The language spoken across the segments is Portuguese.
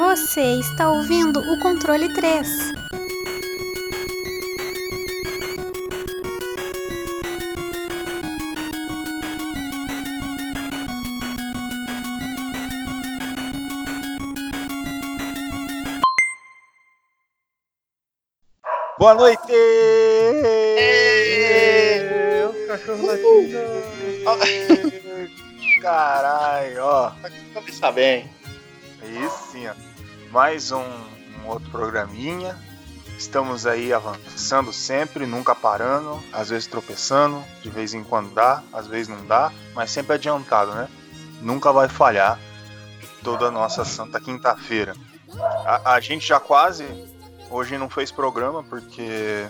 Você está ouvindo o controle 3. Boa noite! Os cachorros latindo. Caralho, ó. Começar bem. Mais um, um outro programinha. Estamos aí avançando sempre, nunca parando, às vezes tropeçando, de vez em quando dá, às vezes não dá, mas sempre adiantado, né? Nunca vai falhar toda a nossa Santa Quinta-feira. A, a gente já quase hoje não fez programa porque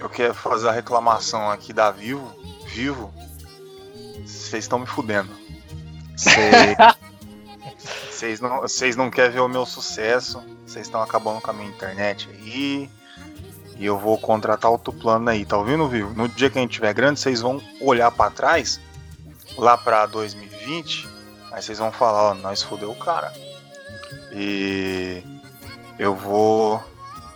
eu quero fazer a reclamação aqui da Vivo. Vivo, vocês estão me fudendo. Vocês não, vocês não querem ver o meu sucesso. Vocês estão acabando com a minha internet aí. E eu vou contratar outro plano aí, tá ouvindo, Vivo? No dia que a gente tiver grande, vocês vão olhar para trás, lá pra 2020, aí vocês vão falar, ó, nós fudeu o cara. E eu vou.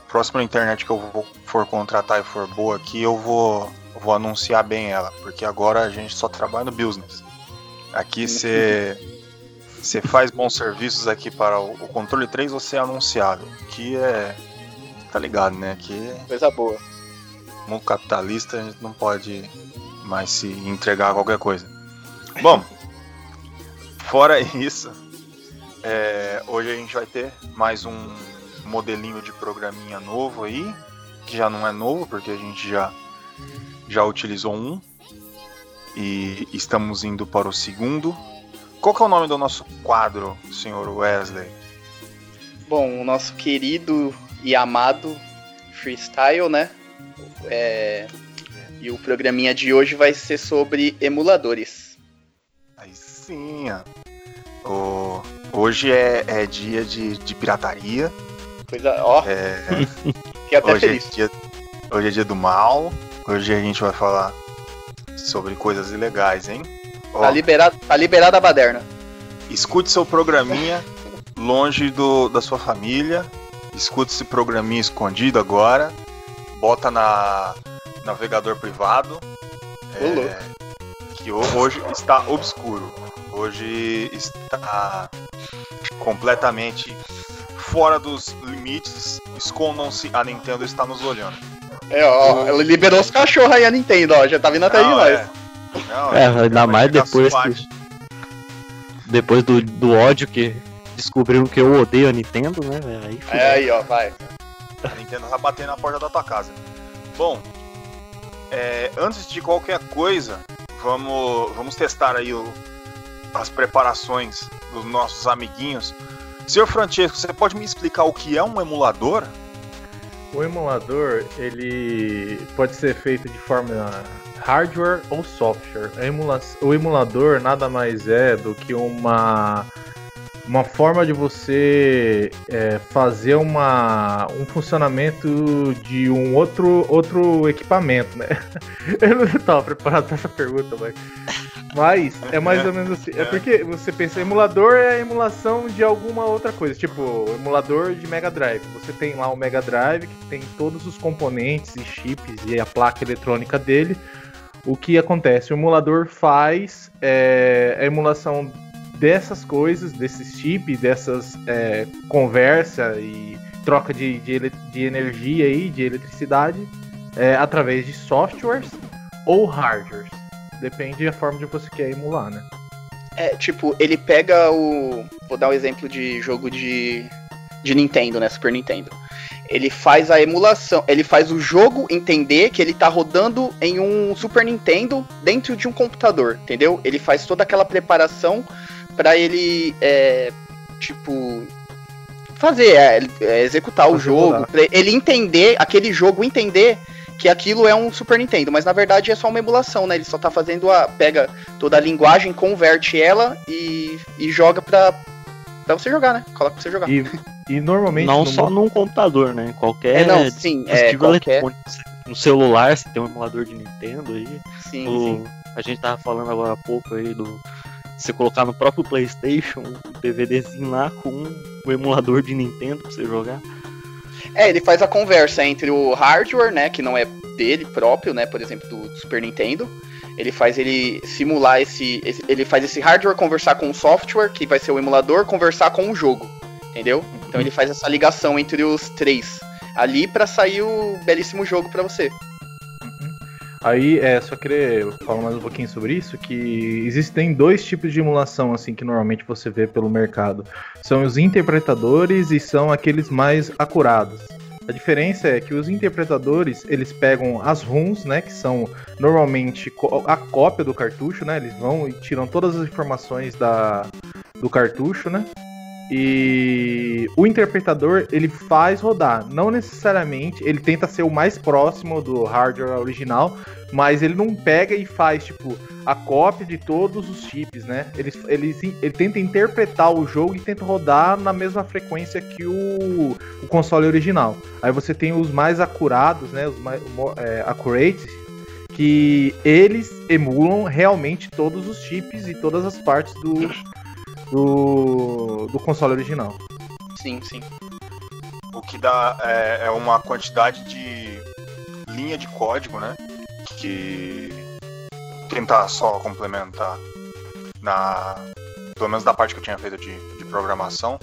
Próxima internet que eu vou, for contratar e for boa aqui, eu vou, eu vou anunciar bem ela, porque agora a gente só trabalha no business. Aqui você você faz bons serviços aqui para o, o controle 3, você é anunciado. Que é. Tá ligado, né? Que Coisa boa. mundo capitalista, a gente não pode mais se entregar a qualquer coisa. Bom, fora isso, é, hoje a gente vai ter mais um modelinho de programinha novo aí, que já não é novo, porque a gente já, já utilizou um. E estamos indo para o segundo. Qual que é o nome do nosso quadro, senhor Wesley? Bom, o nosso querido e amado freestyle, né? É, E o programinha de hoje vai ser sobre emuladores. Aí sim, ó. O- Hoje é, é dia de, de pirataria. Coisa, ó, É, fiquei até hoje, é feliz. dia, hoje é dia do mal. Hoje a gente vai falar sobre coisas ilegais, hein? Ó, Tá liberado, tá liberada a baderna. escute seu programinha longe do, da sua família. Escute esse programinha escondido agora. Bota na navegador privado. É, que ho- hoje está obscuro. Hoje está completamente fora dos limites. Escondam-se, a Nintendo está nos olhando. É, ó, ela liberou os cachorros aí a Nintendo, ó, já tá vindo até de nós. é. Não, É, ainda mais depois que. Depois do, do ódio que descobriram que eu odeio a Nintendo, né? Aí fudeu. É aí, ó, vai. A Nintendo vai bater na porta da tua casa. Bom, é, antes de qualquer coisa, vamos, vamos testar aí o- as preparações dos nossos amiguinhos. Senhor Francesco, você pode me explicar o que é um emulador? O emulador, ele pode ser feito de forma hardware ou software. Emula- o emulador nada mais é do que uma uma forma de você é, fazer uma, um funcionamento de um outro, outro equipamento, né? Eu não estava preparado para essa pergunta, mas, mas é mais ou menos assim. É porque você pensa, emulador é a emulação de alguma outra coisa, tipo emulador de Mega Drive. Você tem lá o Mega Drive que tem todos os componentes e chips e a placa eletrônica dele. O que acontece? O emulador faz é, a emulação dessas coisas, desses chips, dessas é, conversa e troca de, de, de energia aí, de eletricidade, é, através de softwares ou hardwares. Depende da forma de você quer emular, né? É, tipo, ele pega o. Vou dar um exemplo de jogo de. de Nintendo, né? Super Nintendo. Ele faz a emulação, ele faz o jogo entender que ele tá rodando em um Super Nintendo dentro de um computador, entendeu? Ele faz toda aquela preparação pra ele, é, tipo, fazer, é, é, executar o jogo, ele entender, aquele jogo entender que aquilo é um Super Nintendo, mas na verdade é só uma emulação, né? Ele só tá fazendo a. pega toda a linguagem, converte ela e, e joga pra, pra você jogar, né? Coloca pra você jogar. E, e normalmente. Não no só mundo- num computador, né? Qualquer É, não, sim, é, qualquer. No celular, você tem um emulador de Nintendo aí. Sim, O- sim. a gente tava falando agora há pouco aí do, você colocar no próprio PlayStation um DVDzinho lá com o emulador de Nintendo pra você jogar. É, ele faz a conversa entre o hardware, né, que não é dele próprio, né, por exemplo, do Super Nintendo. Ele faz ele simular esse, esse ele faz esse hardware conversar com o software, que vai ser o emulador, conversar com o jogo, entendeu? Então ele faz essa ligação entre os três ali para sair o belíssimo jogo para você. Aí, é, só querer falar mais um pouquinho sobre isso, que existem dois tipos de emulação, assim, que normalmente você vê pelo mercado. São os interpretadores e são aqueles mais acurados. A diferença é que os interpretadores, eles pegam as ROMs, né, que são normalmente a cópia do cartucho, né, eles vão e tiram todas as informações da, do cartucho, né, e o interpretador ele faz rodar, não necessariamente, ele tenta ser o mais próximo do hardware original, mas ele não pega e faz tipo a cópia de todos os chips, né? Ele, ele, ele tenta interpretar o jogo e tenta rodar na mesma frequência que o, o console original. Aí você tem os mais acurados, né? Os mais é, accurate, que eles emulam realmente todos os chips e todas as partes do, do, do console original. Sim, sim. O que dá é, é uma quantidade de linha de código, né? Que tentar só complementar na pelo menos da parte que eu tinha feito de, de programação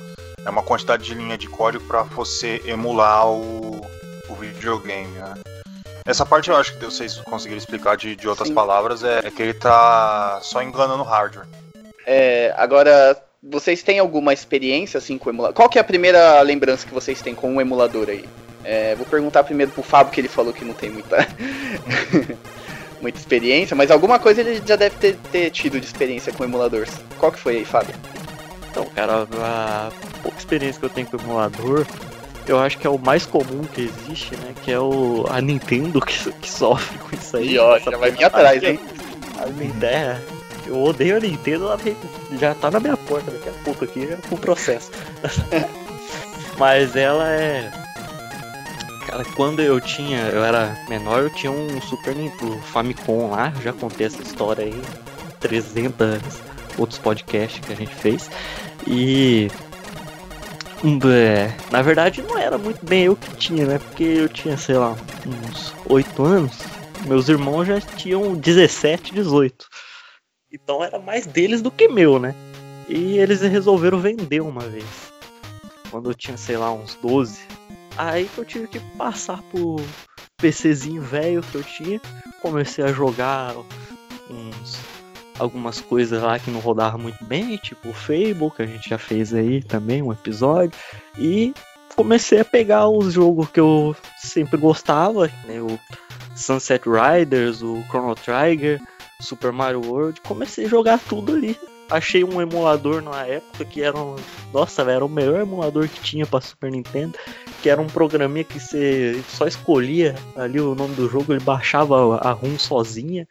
é uma quantidade de linha de código para você emular o, o videogame, né? Essa parte eu acho que vocês conseguiram explicar de, de outras Sim. palavras é, é, que ele tá só enganando o hardware. É, agora, vocês têm alguma experiência assim com o emulador? Qual que é a primeira lembrança que vocês têm com o emulador aí? É, vou perguntar primeiro pro Fábio, que ele falou que não tem muita, muita experiência, mas alguma coisa ele já deve ter, ter tido de experiência com emuladores. Qual que foi aí, Fábio? Então, cara, a pouca experiência que eu tenho com o emulador, eu acho que é o mais comum que existe, né? Que é o a Nintendo que, que sofre com isso aí. E ó, já vai vir atrás, hein? A Nintendo, eu odeio a Nintendo, ela já tá na minha porta daqui a pouco aqui, já com o processo. Mas ela é. Cara, quando eu tinha. Eu era menor, eu tinha um Super Nintendo Famicom lá, já contei essa história aí. 300 outros podcasts que a gente fez. E. É, na verdade não era muito bem eu que tinha, né? Porque eu tinha, sei lá, uns 8 anos. Meus irmãos já tinham 17, 18. Então era mais deles do que meu, né? E eles resolveram vender uma vez. Quando eu tinha, sei lá, uns 12. Aí que eu tive que passar pro PCzinho velho que eu tinha. Comecei a jogar uns algumas coisas lá que não rodavam muito bem, tipo o Fable, que a gente já fez aí também, um episódio. E comecei a pegar os jogos que eu sempre gostava, né? O Sunset Riders, o Chrono Trigger, Super Mario World, comecei a jogar tudo ali. Achei um emulador na época que era um, nossa, era o melhor emulador que tinha para Super Nintendo, que era um programinha que você só escolhia ali o nome do jogo, ele baixava a ROM sozinha.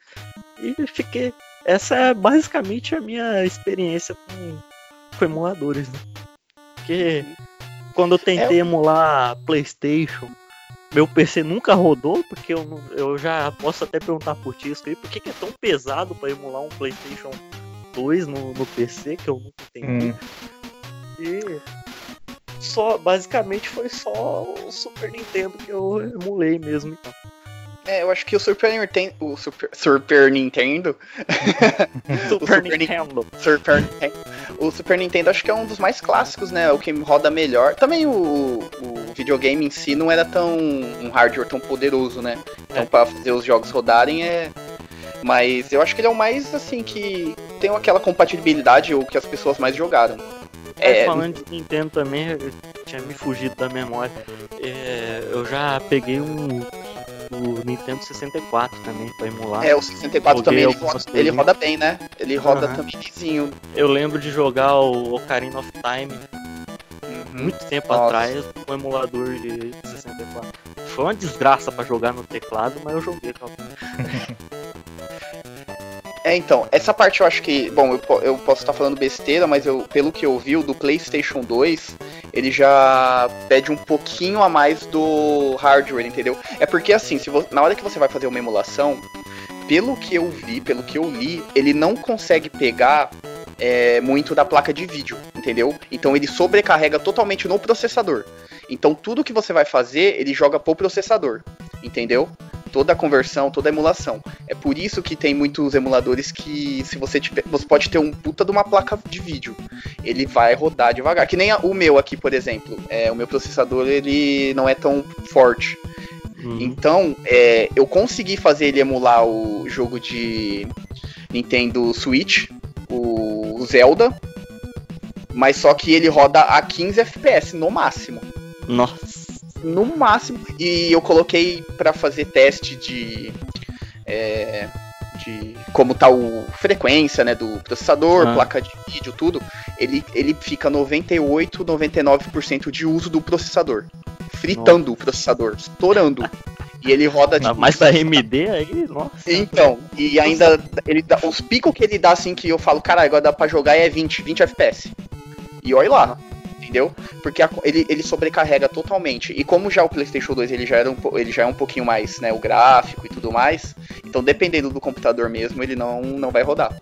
E fiquei essa é basicamente a minha experiência com, com emuladores, né? Porque quando eu tentei é... emular PlayStation meu PC nunca rodou, porque eu, eu já posso até perguntar por ti isso aí, por que, que é tão pesado para emular um PlayStation 2 no, no PC, que eu nunca entendi. Hum. E só, basicamente foi só o Super Nintendo que eu emulei mesmo, então. É, eu acho que o Super Nintendo. O Super, Super Nintendo. Super, Super Nintendo. Super Nintendo. O Super Nintendo acho que é um dos mais clássicos, né? O que roda melhor. Também o, o videogame em si não era tão. um hardware tão poderoso, né? Então é. pra fazer os jogos rodarem é. Mas eu acho que ele é o mais assim que tem aquela compatibilidade ou que as pessoas mais jogaram. É, falando de Nintendo também, tinha me fugido da memória. É, eu já peguei um do Nintendo 64 também, pra emular. É, o 64 também ele roda, ele roda, bem, né? Ele roda uhum. também. Eu lembro de jogar o Ocarina of Time uhum. muito tempo Nossa. atrás com o emulador de 64. Foi uma desgraça para jogar no teclado, mas eu joguei. É, então, essa parte eu acho que. Bom, eu, eu posso estar falando besteira, mas eu, pelo que eu vi, o do PlayStation 2, ele já pede um pouquinho a mais do hardware, entendeu? É porque assim, se na hora que você vai fazer uma emulação, pelo que eu vi, pelo que eu li, ele não consegue pegar é, muito da placa de vídeo, entendeu? Então ele sobrecarrega totalmente no processador. Então tudo que você vai fazer, ele joga pro processador, entendeu? Toda a conversão, toda a emulação. É por isso que tem muitos emuladores que, se você tiver, você pode ter um puta de uma placa de vídeo, ele vai rodar devagar. Que nem a- o meu aqui, por exemplo. É, o meu processador ele não é tão forte. Uhum. Então, é, eu consegui fazer ele emular o jogo de Nintendo Switch, o Zelda, mas só que ele roda a 15 FPS no máximo. Nossa. No máximo. E eu coloquei pra fazer teste de. é, de como tá o frequência, né, do processador, Ah. placa de vídeo, tudo. Ele, ele fica 98, 99% de uso do processador. Fritando o processador, estourando. E ele roda Ah, Mas da AMD aí, nossa. então, e ainda ele dá, os picos que ele dá assim que eu falo, cara, agora dá pra jogar é 20, 20 FPS. E olha lá, entendeu? Porque a- ele, ele sobrecarrega totalmente. E como já o PlayStation 2 ele já era um, ele já é um pouquinho mais, né, o gráfico e tudo mais, então dependendo do computador mesmo, ele não não vai rodar.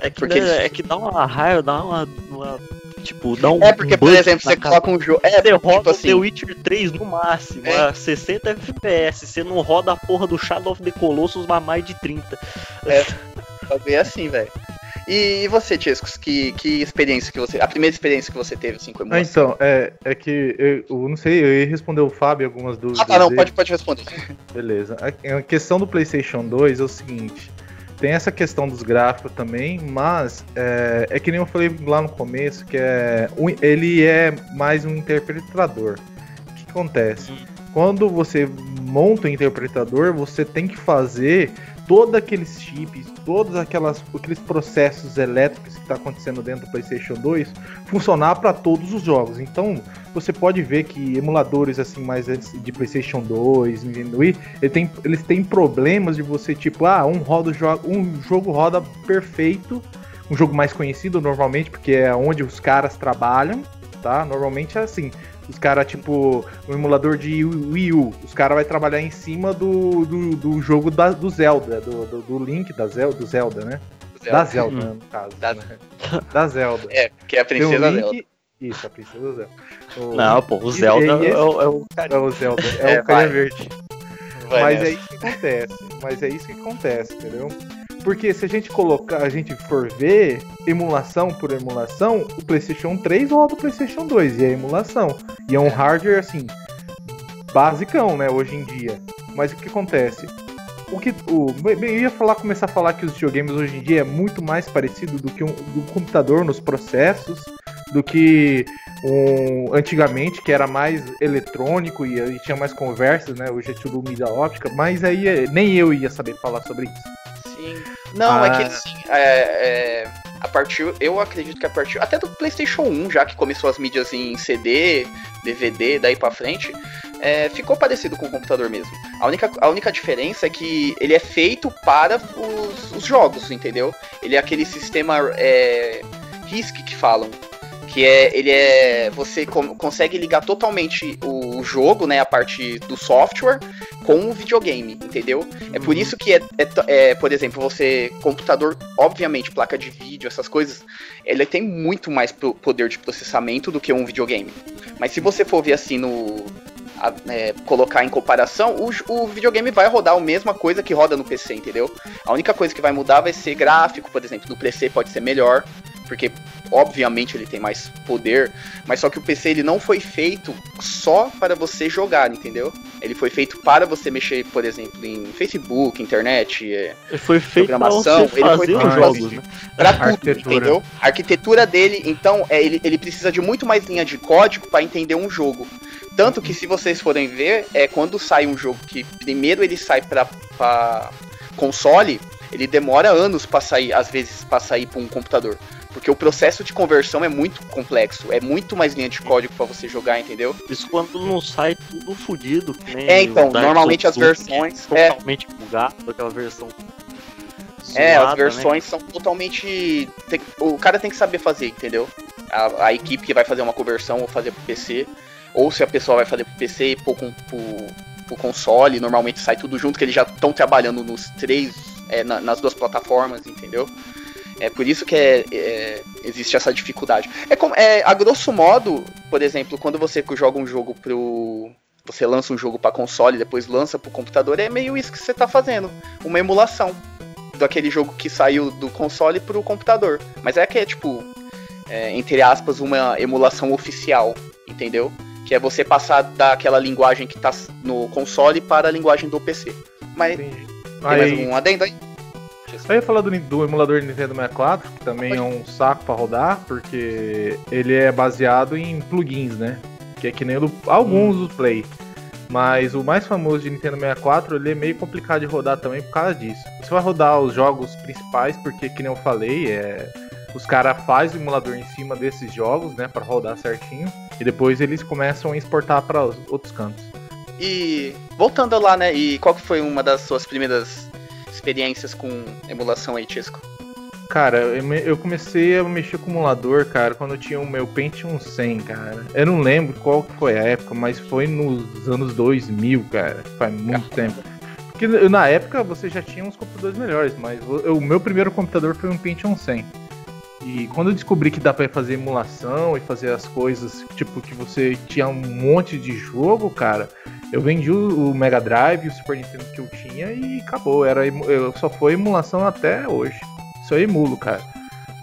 É que, Porque dá, eles- é que dá uma raiva, dá uma, uma- Tipo, dá um. É porque, por exemplo, você coloca um jogo, é, Você roda tipo o assim, The Witcher 3 no máximo, É. a 60 FPS. Você não roda a porra do Shadow of the Colossus a mais de 30. Tá bem assim, velho. E, você, Tiescos, que, que experiência que você. A primeira experiência que você teve, assim, com Ah, emulação? então, é, é que eu, eu não sei, eu ia responder o Fábio algumas dúvidas. Ah, tá, não, dele. pode, pode responder. Beleza. A, a questão do PlayStation 2 é o seguinte: tem essa questão dos gráficos também, mas é, é que nem eu falei lá no começo, que é um- ele é mais um interpretador. O que acontece? Quando você monta o interpretador, você tem que fazer todos aqueles chips, todos aquelas, aqueles processos elétricos que está acontecendo dentro do PlayStation 2 funcionar para todos os jogos. Então, você pode ver que emuladores assim mais de PlayStation 2, Nintendo Wii, ele tem- eles têm problemas de você tipo, ah, um roda um jogo roda perfeito, um jogo mais conhecido normalmente, porque é onde os caras trabalham, tá? Normalmente é assim. Os caras, tipo, um emulador de Wii U, os caras vão trabalhar em cima do, do, do jogo da- do Zelda, do, do, do Link da Zelda, do Zelda, né? Da Zelda, Hum. no caso. Da- né? Da Zelda. É, que é a princesa Link- Zelda. Isso, a princesa Zelda. O- Não, pô, o E- Zelda e esse- é, o- é o cara. É o Zelda, é, É, o carinha vai. verde. Vai Mas nessa. é isso que acontece. Mas é isso que acontece, entendeu? Porque se a gente colocar, a gente for ver emulação por emulação, o PlayStation 3 roda o PlayStation 2 e é emulação. E é um hardware assim basicão, né, hoje em dia. Mas o que acontece? O que o eu ia falar começar a falar que os videogames hoje em dia é muito mais parecido do que um do computador nos processos, do que um, antigamente, que era mais eletrônico e, e tinha mais conversas, né? Hoje é tudo mídia óptica, mas aí é, nem eu ia saber falar sobre isso. Sim. Não, é Ah. que assim, é, é, a partir, eu acredito que a partir, até do PlayStation 1, já que começou as mídias em CD, DVD, daí pra frente, é, ficou parecido com o computador mesmo. A única, a única diferença é que ele é feito para os, os jogos, entendeu? Ele é aquele sistema é, RISC que falam. Que é, ele é. Você consegue ligar totalmente o jogo, né? A parte do software com o videogame, entendeu? É por isso que é, é é, por exemplo, você computador, obviamente, placa de vídeo, essas coisas, ele tem muito mais poder de processamento do que um videogame. Mas se você for ver assim no a- é, colocar em comparação, o, o videogame vai rodar a mesma coisa que roda no PC, entendeu? A única coisa que vai mudar vai ser gráfico, por exemplo, no PC pode ser melhor, porque obviamente ele tem mais poder, mas só que o PC ele não foi feito só para você jogar, entendeu? Ele foi feito para você mexer, por exemplo, em Facebook, internet, é, Ele foi feito pra programação, você ele foi feito os pra jogos, né? pra tudo, Arquitetura. entendeu? A arquitetura dele, então, é, ele, ele precisa de muito mais linha de código para entender um jogo. Tanto que se vocês forem ver, é quando sai um jogo que primeiro ele sai pra, pra console, ele demora anos pra sair, às vezes, pra sair pra um computador. Porque o processo de conversão é muito complexo, é muito mais linha de código pra você jogar, entendeu? Isso quando não sai tudo nem É, então, normalmente as Souls, versões- é é. Totalmente bugado, aquela versão. É, as né? versões são totalmente. tem- o cara tem que saber fazer, entendeu? A, a equipe que vai fazer uma conversão ou fazer pro PC, ou se a pessoa vai fazer pro PC e pôr com, pro, pro console, normalmente sai tudo junto, que eles já estão trabalhando nos três, é, na- nas duas plataformas, entendeu? É por isso que é, é, existe essa dificuldade. É como, é, a grosso modo, por exemplo, quando você joga um jogo pro. Você lança um jogo para console e depois lança pro computador, é meio isso que você tá fazendo. Uma emulação daquele jogo que saiu do console pro computador. Mas é que é tipo, é, entre aspas, uma emulação oficial, entendeu? Que é você passar daquela linguagem que tá no console para a linguagem do PC. Mas Entendi. tem mais Aí, um adendo aí? Eu ia falar do, do emulador Nintendo 64, que também é um saco pra rodar, porque ele é baseado em plugins, né? Que é que nem do, alguns do Play. Mas o mais famoso de Nintendo 64, ele é meio complicado de rodar também por causa disso. Você vai rodar os jogos principais, porque, que nem eu falei, é, os caras fazem o emulador em cima desses jogos, né, para rodar certinho, e depois eles começam a exportar para os outros cantos. E voltando lá, né? E qual que foi uma das suas primeiras experiências com emulação aí, Tisco? Cara, eu, me- eu comecei a mexer com emulador, cara, quando eu tinha o meu Pentium 100, cara. Eu não lembro qual foi a época, mas foi nos anos 2000, cara. Faz muito tempo. Porque na época você já tinha uns computadores melhores, mas o, o meu primeiro computador foi um Pentium 100. E quando eu descobri que dá pra fazer emulação e fazer as coisas, tipo, que você tinha um monte de jogo, cara, eu vendi o, Mega Drive, o Super Nintendo que eu tinha e acabou. Era, eu só foi emulação até hoje. Eu emulo, cara.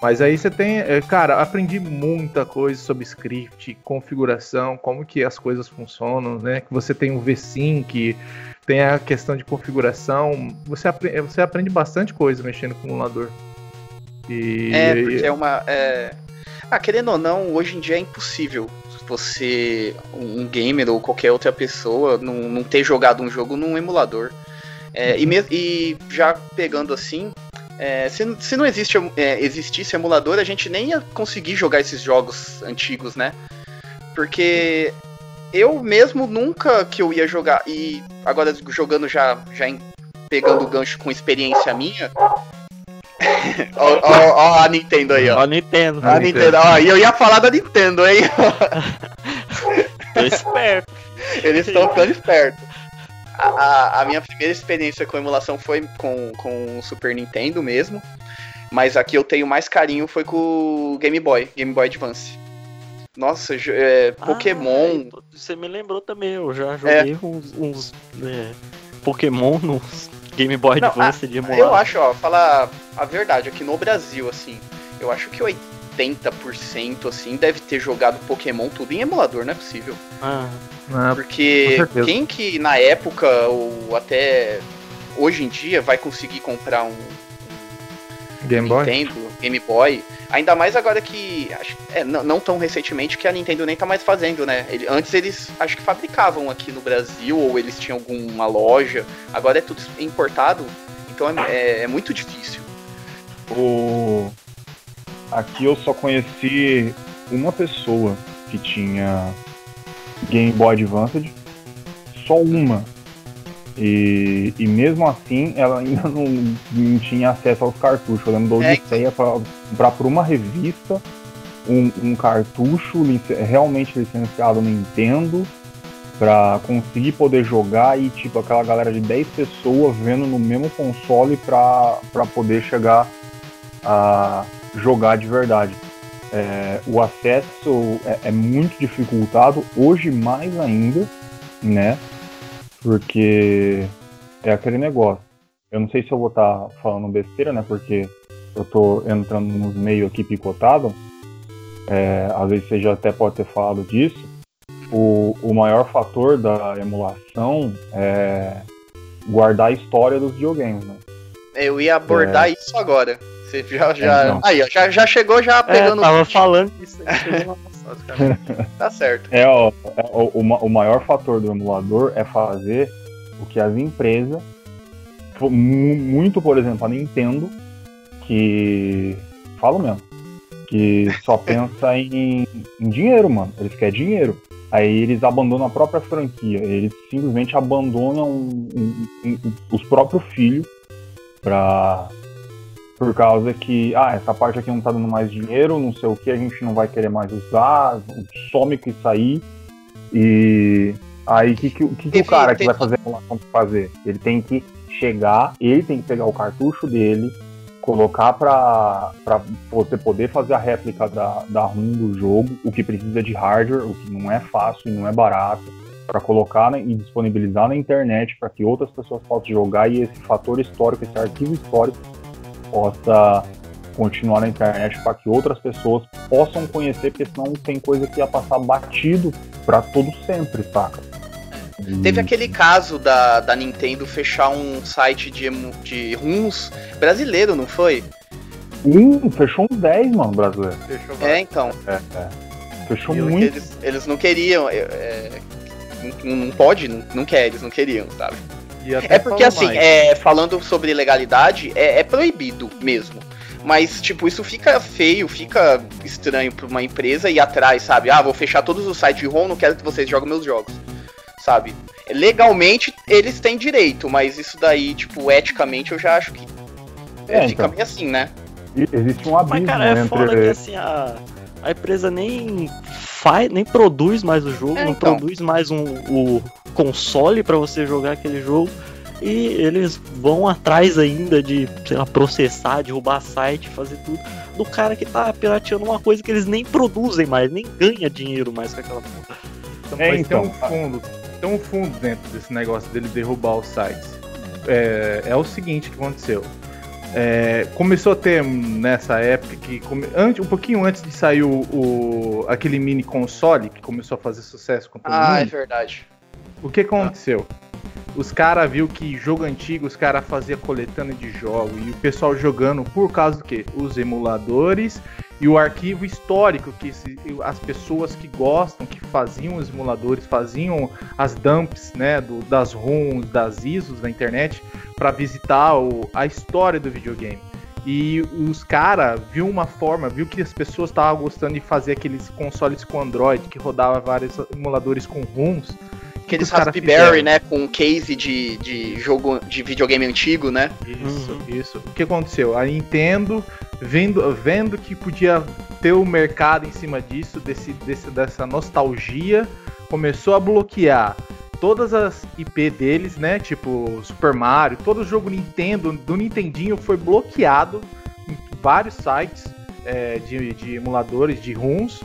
Mas aí você tem, é, cara, aprendi muita coisa sobre script, configuração, como que as coisas funcionam, né? Que você tem o V-Sync, tem a questão de configuração. Você, apre- você aprende bastante coisa mexendo com o emulador. E É, porque é uma. É... Ah, querendo ou não, hoje em dia é impossível você, um gamer ou qualquer outra pessoa, não, não ter jogado um jogo num emulador. É, e, me- e já pegando assim, é, se, não- se não existe, é, existisse emulador, a gente nem ia conseguir jogar esses jogos antigos, né? Porque eu mesmo nunca que eu ia jogar, e agora jogando já, já em- pegando o gancho com experiência minha. Ó, ó- ó a Nintendo aí, ó. Ó, Nintendo. A Nintendo, ó, e eu ia falar da Nintendo, hein? Tô esperto. Eles estão ficando espertos. A, a- a minha primeira experiência com emulação foi com, com o Super Nintendo mesmo. Mas aqui eu tenho mais carinho foi com o Game Boy, Game Boy Advance. Nossa, é, Pokémon. Ah, você me lembrou também, eu já joguei uns, uns, é, Pokémon nos Game Boy Não, Advance de emular. eu acho, ó, falar a verdade, aqui no Brasil, assim, eu acho que 80% assim deve ter jogado Pokémon tudo em emulador, não é possível. Ah, Ah, Porque com certeza. quem que na época ou até hoje em dia vai conseguir comprar um Game Boy? Nintendo, Game Boy? Ainda mais agora que. Acho, é, não, não tão recentemente que a Nintendo nem tá mais fazendo, né? Ele- antes eles acho que fabricavam aqui no Brasil, ou eles tinham alguma loja. Agora é tudo importado, então é, é- é muito difícil. O... Aqui eu só conheci uma pessoa que tinha Game Boy Advance, só uma. E, e mesmo assim ela ainda não, não tinha acesso aos cartuchos. Eu lembro da É, Odisseia pra comprar por uma revista um, um cartucho lic- realmente licenciado Nintendo pra conseguir poder jogar e tipo aquela galera de 10 pessoas vendo no mesmo console pra poder chegar a jogar de verdade. É, o acesso é, é muito dificultado, hoje mais ainda, né? Porque é aquele negócio. Eu não sei se eu vou estar falando besteira, né? Porque eu tô entrando nos meios aqui picotado. É, às vezes você já até pode ter falado disso. O, o maior fator da emulação é guardar a história dos videogames, né? Eu ia abordar isso agora. Você já, já, Então. aí, ó, já, já chegou já é, pegando. tava falando passado, Tá certo. É, ó, é, o, o ma- o maior fator do emulador é fazer o que as empresas, muito por exemplo a Nintendo, que falo mesmo, que só pensa em, em dinheiro, mano. Eles querem dinheiro. Aí eles abandonam a própria franquia. Eles simplesmente abandonam um- um- um- os próprios filhos pra. Por causa que, ah, essa parte aqui não tá dando mais dinheiro, não sei o que, a gente não vai querer mais usar, some com isso aí. E aí, o que, que, o que, que o cara que vai fazer a que fazer? Ele tem que chegar, ele tem que pegar o cartucho dele, colocar para você poder fazer a réplica da, da ROM do jogo, o que precisa de hardware, o que não é fácil e não é barato, para colocar né, e disponibilizar na internet para que outras pessoas possam jogar e esse fator histórico, esse arquivo histórico possa continuar na internet para que outras pessoas possam conhecer, porque senão tem coisa que ia passar batido para todo sempre, saca? Teve aquele caso da, da Nintendo fechar um site de, de runs brasileiro, não foi? Hum, fechou uns 10, mano, brasileiro. Fechou é, então. É, é. Fechou e muito. Eles, eles não queriam. É, é, não, não pode, não, não quer, eles não queriam, sabe? É porque assim, é, falando sobre legalidade, é, é proibido mesmo. Mas, tipo, isso fica feio, fica estranho pra uma empresa ir atrás, sabe? Ah, vou fechar todos os sites de ROM, não quero que vocês joguem meus jogos sabe? Legalmente eles têm direito, mas isso daí, tipo, eticamente eu já acho que é, fica então. meio assim, né? Existe um abismo Mas, cara, é entre... foda que assim, a, a empresa nem faz, nem produz mais o jogo, é, não então. produz mais um, o console para você jogar aquele jogo. E eles vão atrás ainda de, sei lá, processar, derrubar site, fazer tudo, do cara que tá pirateando uma coisa que eles nem produzem mais, nem ganha dinheiro mais com aquela porra. Então, é, então, tem um fundo, tem um fundo dentro desse negócio dele derrubar os sites. É, é o seguinte que aconteceu. É, começou a ter nessa época que antes, um pouquinho antes de sair o, o, aquele mini console que começou a fazer sucesso com todo ah, mundo. é verdade. O que aconteceu? Ah. Os caras viu que jogo antigo os caras faziam coletânea de jogos e o pessoal jogando por causa do que? Os emuladores e o arquivo histórico que as pessoas que gostam, que faziam os emuladores, faziam as dumps, né, do, das ROMs, das ISOs da internet para visitar o, a história do videogame. E os caras viu uma forma, viu que as pessoas estavam gostando de fazer aqueles consoles com Android que rodava vários emuladores com ROMs. Aqueles Raspberry, né? Com case de, de jogo de videogame antigo, né? Isso, uhum. isso. O que aconteceu? A Nintendo, vendo, vendo que podia ter o mercado em cima disso, desse, desse, dessa nostalgia, começou a bloquear todas as IP deles, né? Tipo Super Mario, todo jogo Nintendo, do Nintendinho foi bloqueado em vários sites é, de, de emuladores de ROMs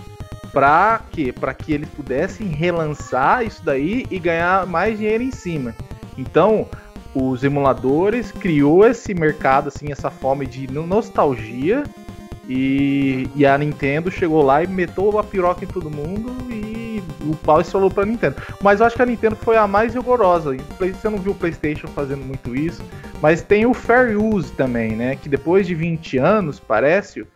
para que para que eles pudessem relançar isso daí e ganhar mais dinheiro em cima. Então, os emuladores criou esse mercado assim, essa fome de nostalgia e, e a Nintendo chegou lá e meteu a piroca em todo mundo e o pau estrolou pra Nintendo. Mas eu acho que a Nintendo foi a mais rigorosa. Você não viu o PlayStation fazendo muito isso. Mas tem o Fair Use também, né? Que depois de 20 anos, parece,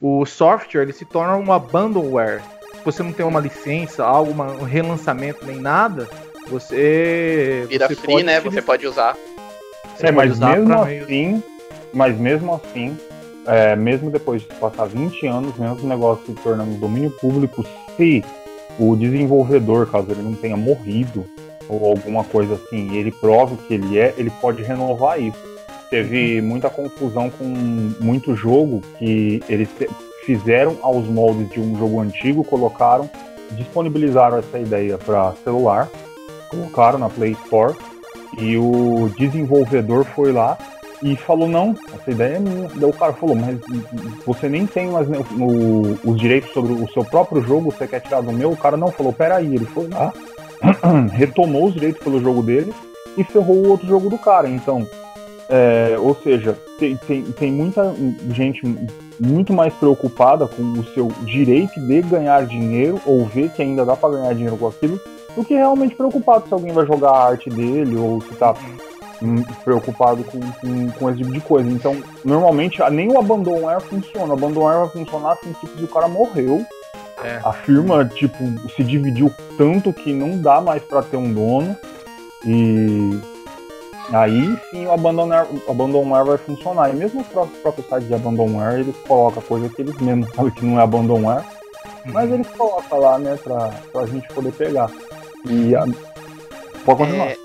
o software ele se torna uma abandonware você não tem uma licença, algo, um relançamento nem nada, você. Vira você free, né? Você pode usar. Você é, mas mesmo assim, mas mesmo assim, é, mesmo depois de passar 20 anos, mesmo o negócio se tornando domínio público, se o desenvolvedor, caso ele não tenha morrido ou alguma coisa assim, ele prove que ele é, ele pode renovar isso. Teve muita confusão com muito jogo que eles fizeram aos moldes de um jogo antigo, colocaram, disponibilizaram essa ideia para celular, colocaram na Play Store e o desenvolvedor foi lá e falou não, essa ideia é minha. Daí o cara falou, mas você nem tem mais os direitos sobre o seu próprio jogo, você quer tirar do meu? O cara não falou, peraí, ele foi lá, retomou os direitos pelo jogo dele e ferrou o outro jogo do cara. Então, é, ou seja, tem, tem, tem muita gente muito mais preocupada com o seu direito de ganhar dinheiro ou ver que ainda dá para ganhar dinheiro com aquilo, do que realmente preocupado se alguém vai jogar a arte dele ou se tá preocupado com, com, com, esse tipo de coisa. Então, normalmente, nem o Abandonware funciona. O Abandonware vai funcionar assim, tipo, se o cara morreu, é. a firma, tipo, se dividiu tanto que não dá mais para ter um dono. E Aí sim o Abandonware, o Abandonware vai funcionar. E mesmo os próprios, próprios sites de Abandonware, eles colocam coisa que eles mesmos sabem que não é Abandonware. Uhum. Mas eles colocam lá, né, pra, pra gente poder pegar. E a... pode continuar. É,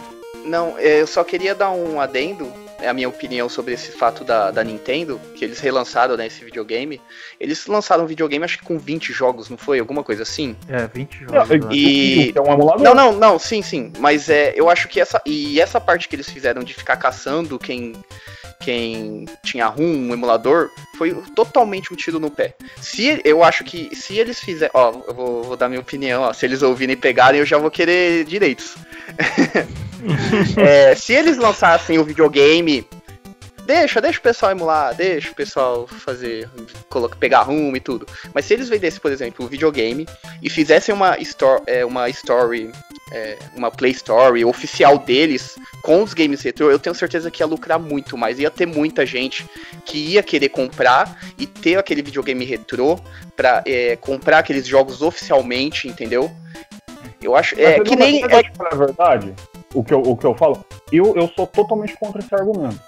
não, eu só queria dar um adendo é a minha opinião sobre esse fato da, da Nintendo, que eles relançaram né, esse videogame. Eles lançaram um videogame, acho que com 20 jogos, não foi? Alguma coisa assim? É, 20 jogos. É, e... É um emulador. Não, não, não, sim, sim. Mas é, eu acho que essa. E essa parte que eles fizeram de ficar caçando quem quem tinha RUM, um emulador, foi totalmente um tiro no pé. Se eu acho que se eles fizerem, ó, eu vou, vou, dar minha opinião, ó, se eles ouvirem e pegarem, eu já vou querer direitos. é, se eles lançassem o videogame Deixa, deixa o pessoal emular, deixa o pessoal fazer, colocar, pegar rumo e tudo. Mas se eles vendessem, por exemplo, o videogame e fizessem uma, store, é, uma story, é, uma Play Story oficial deles com os games retro, eu tenho certeza que ia lucrar muito mais. Ia ter muita gente que ia querer comprar e ter aquele videogame retrô pra é, comprar aqueles jogos oficialmente, entendeu? Eu acho. É, que nem. É verdade, o que, eu, o que eu falo, eu, eu sou totalmente contra esse argumento.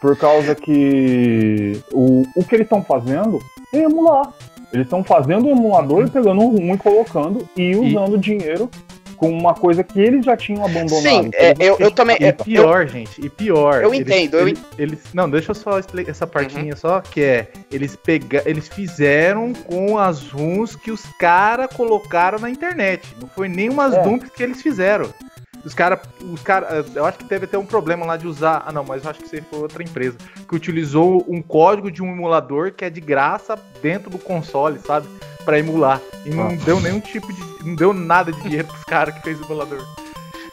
Por causa que o, o que eles estão fazendo é emular. Eles estão fazendo o emulador, pegando um e colocando e usando e... dinheiro com uma coisa que eles já tinham abandonado. Sim, é, eu, eu também. E pior, eu, gente, e pior. Eu eles, entendo. Eles, eu... eles, não, deixa eu só explicar essa partinha uhum. só, que é eles pega, eles fizeram com as runs que os caras colocaram na internet. Não foi nem umas é. dumps que eles fizeram. Os caras. Os cara, eu acho que teve até um problema lá de usar. Ah, não, mas eu acho que isso aí foi outra empresa. Que utilizou um código de um emulador que é de graça dentro do console, sabe? Pra emular. E não ah. deu nenhum tipo de. Não deu nada de dinheiro pros caras que fez o emulador.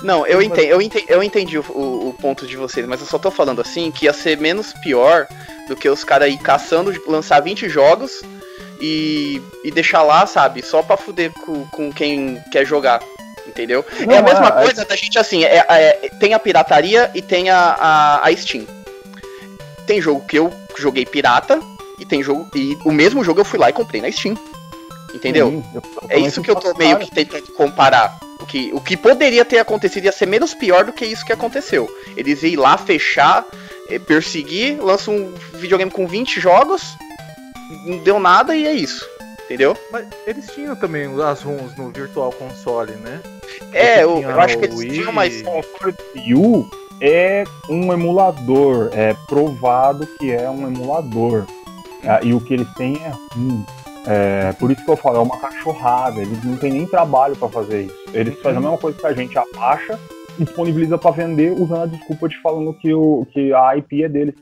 Não, eu entendi, eu entendi, eu entendi o, o, o, ponto de vocês, mas eu só tô falando assim que ia ser menos pior do que os caras aí caçando de lançar 20 jogos e, e deixar lá, sabe? Só pra fuder com, com quem quer jogar entendeu? Não, é a mesma é, coisa é... da gente assim, é, é, tem a pirataria e tem a, a, a, Steam. Tem jogo que eu joguei pirata e tem jogo e o mesmo jogo eu fui lá e comprei na Steam. Entendeu? Sim, é isso que eu tô meio que tentando comparar. O que, o que poderia ter acontecido ia ser menos pior do que isso que aconteceu. Eles iam lá fechar, eh, perseguir, lançam um videogame com 20 jogos, não deu nada e é isso entendeu? Mas eles tinham também as ROMs no Virtual Console, né? É, eu, eu acho que eles Wii... tinham mais. O U é um emulador, é provado que é um emulador. Ah, e o que eles têm é ruim. É, por isso que eu falo, é uma cachorrada, eles não têm nem trabalho para fazer isso. Eles fazem a mesma coisa que a gente abaixa e disponibiliza para vender usando a desculpa de falando que, o, que a IP é deles.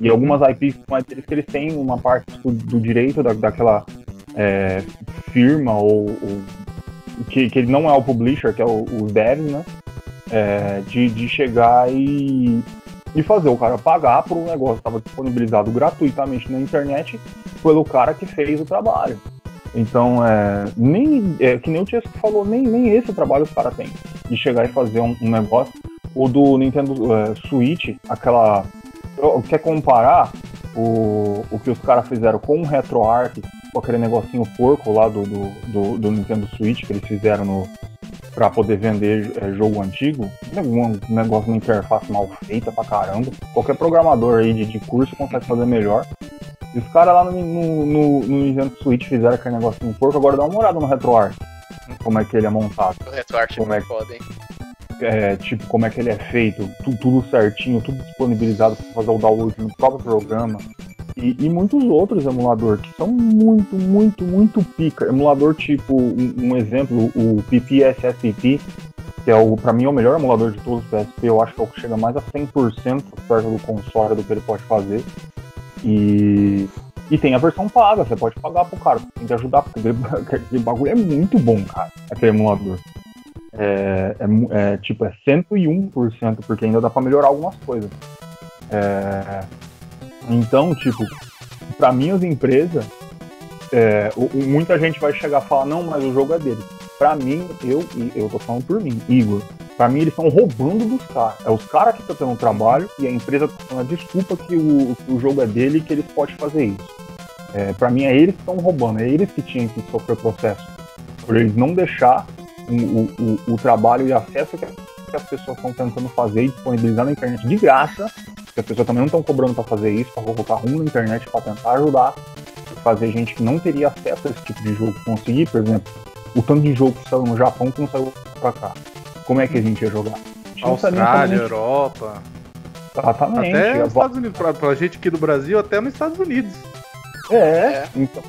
E algumas IPs são deles que eles têm uma parte do, do direito da, daquela é, firma ou, ou que, que, ele não é o publisher, que é o, o dev, né? É, de, de chegar e, e fazer o cara pagar por um negócio que estava disponibilizado gratuitamente na internet pelo cara que fez o trabalho. Então, é, nem, é, que nem o Tiesco falou, nem, nem esse trabalho os caras têm. De chegar e fazer um, um negócio. O do Nintendo é, Switch, aquela. Quer comparar o, o que os caras fizeram com o RetroArch com aquele negocinho porco lá do, do, do, do Nintendo Switch que eles fizeram no, para poder vender é, jogo antigo, um negócio, uma interface mal feita pra caramba. Qualquer programador aí de, de curso consegue fazer melhor. E os caras lá no, no, no, no Nintendo Switch fizeram aquele negocinho porco, agora dá uma olhada no RetroArch. Como é que ele é montado. O RetroArch como é, é foda, hein? É, tipo, como é que ele é feito, tudo, tudo certinho, tudo disponibilizado para fazer o download no próprio programa. E, e, muitos outros emuladores que são muito, muito, muito pica. Emulador tipo, um, um exemplo, o PPSSP, que é o, pra mim, é o melhor emulador de todos os PSP. Eu acho que é o que chega mais a 100% perto do console do que ele pode fazer. E, e tem a versão paga, você pode pagar pro cara, tem que ajudar, porque aquele bagulho é muito bom, cara, aquele emulador. É, é, é tipo, é 101%, porque ainda dá pra melhorar algumas coisas. É, então, tipo, para minhas empresas, é, muita gente vai chegar e falar, não, mas o jogo é deles. Pra mim, eu, eu tô falando por mim, Igor, pra mim eles estão roubando dos caras. É os caras que estão tendo trabalho e a empresa tá dando a desculpa que o, o jogo é dele e que eles podem fazer isso. É, pra mim é eles que estão roubando, é eles que tinham que sofrer processo. Por eles não deixar o, o, o trabalho e acesso que as pessoas estão tentando fazer e disponibilizar na internet de graça porque as pessoas também não estão cobrando para fazer isso, para colocar rumo na internet para tentar ajudar, fazer gente que não teria acesso a esse tipo de jogo conseguir, por exemplo, o tanto de jogo que saiu no Japão que não saiu para cá. Como é que a gente ia jogar? Gente Austrália, Europa. Exatamente. Até nos Estados Unidos, pra, pra gente aqui do Brasil, até nos Estados Unidos. É, é, então.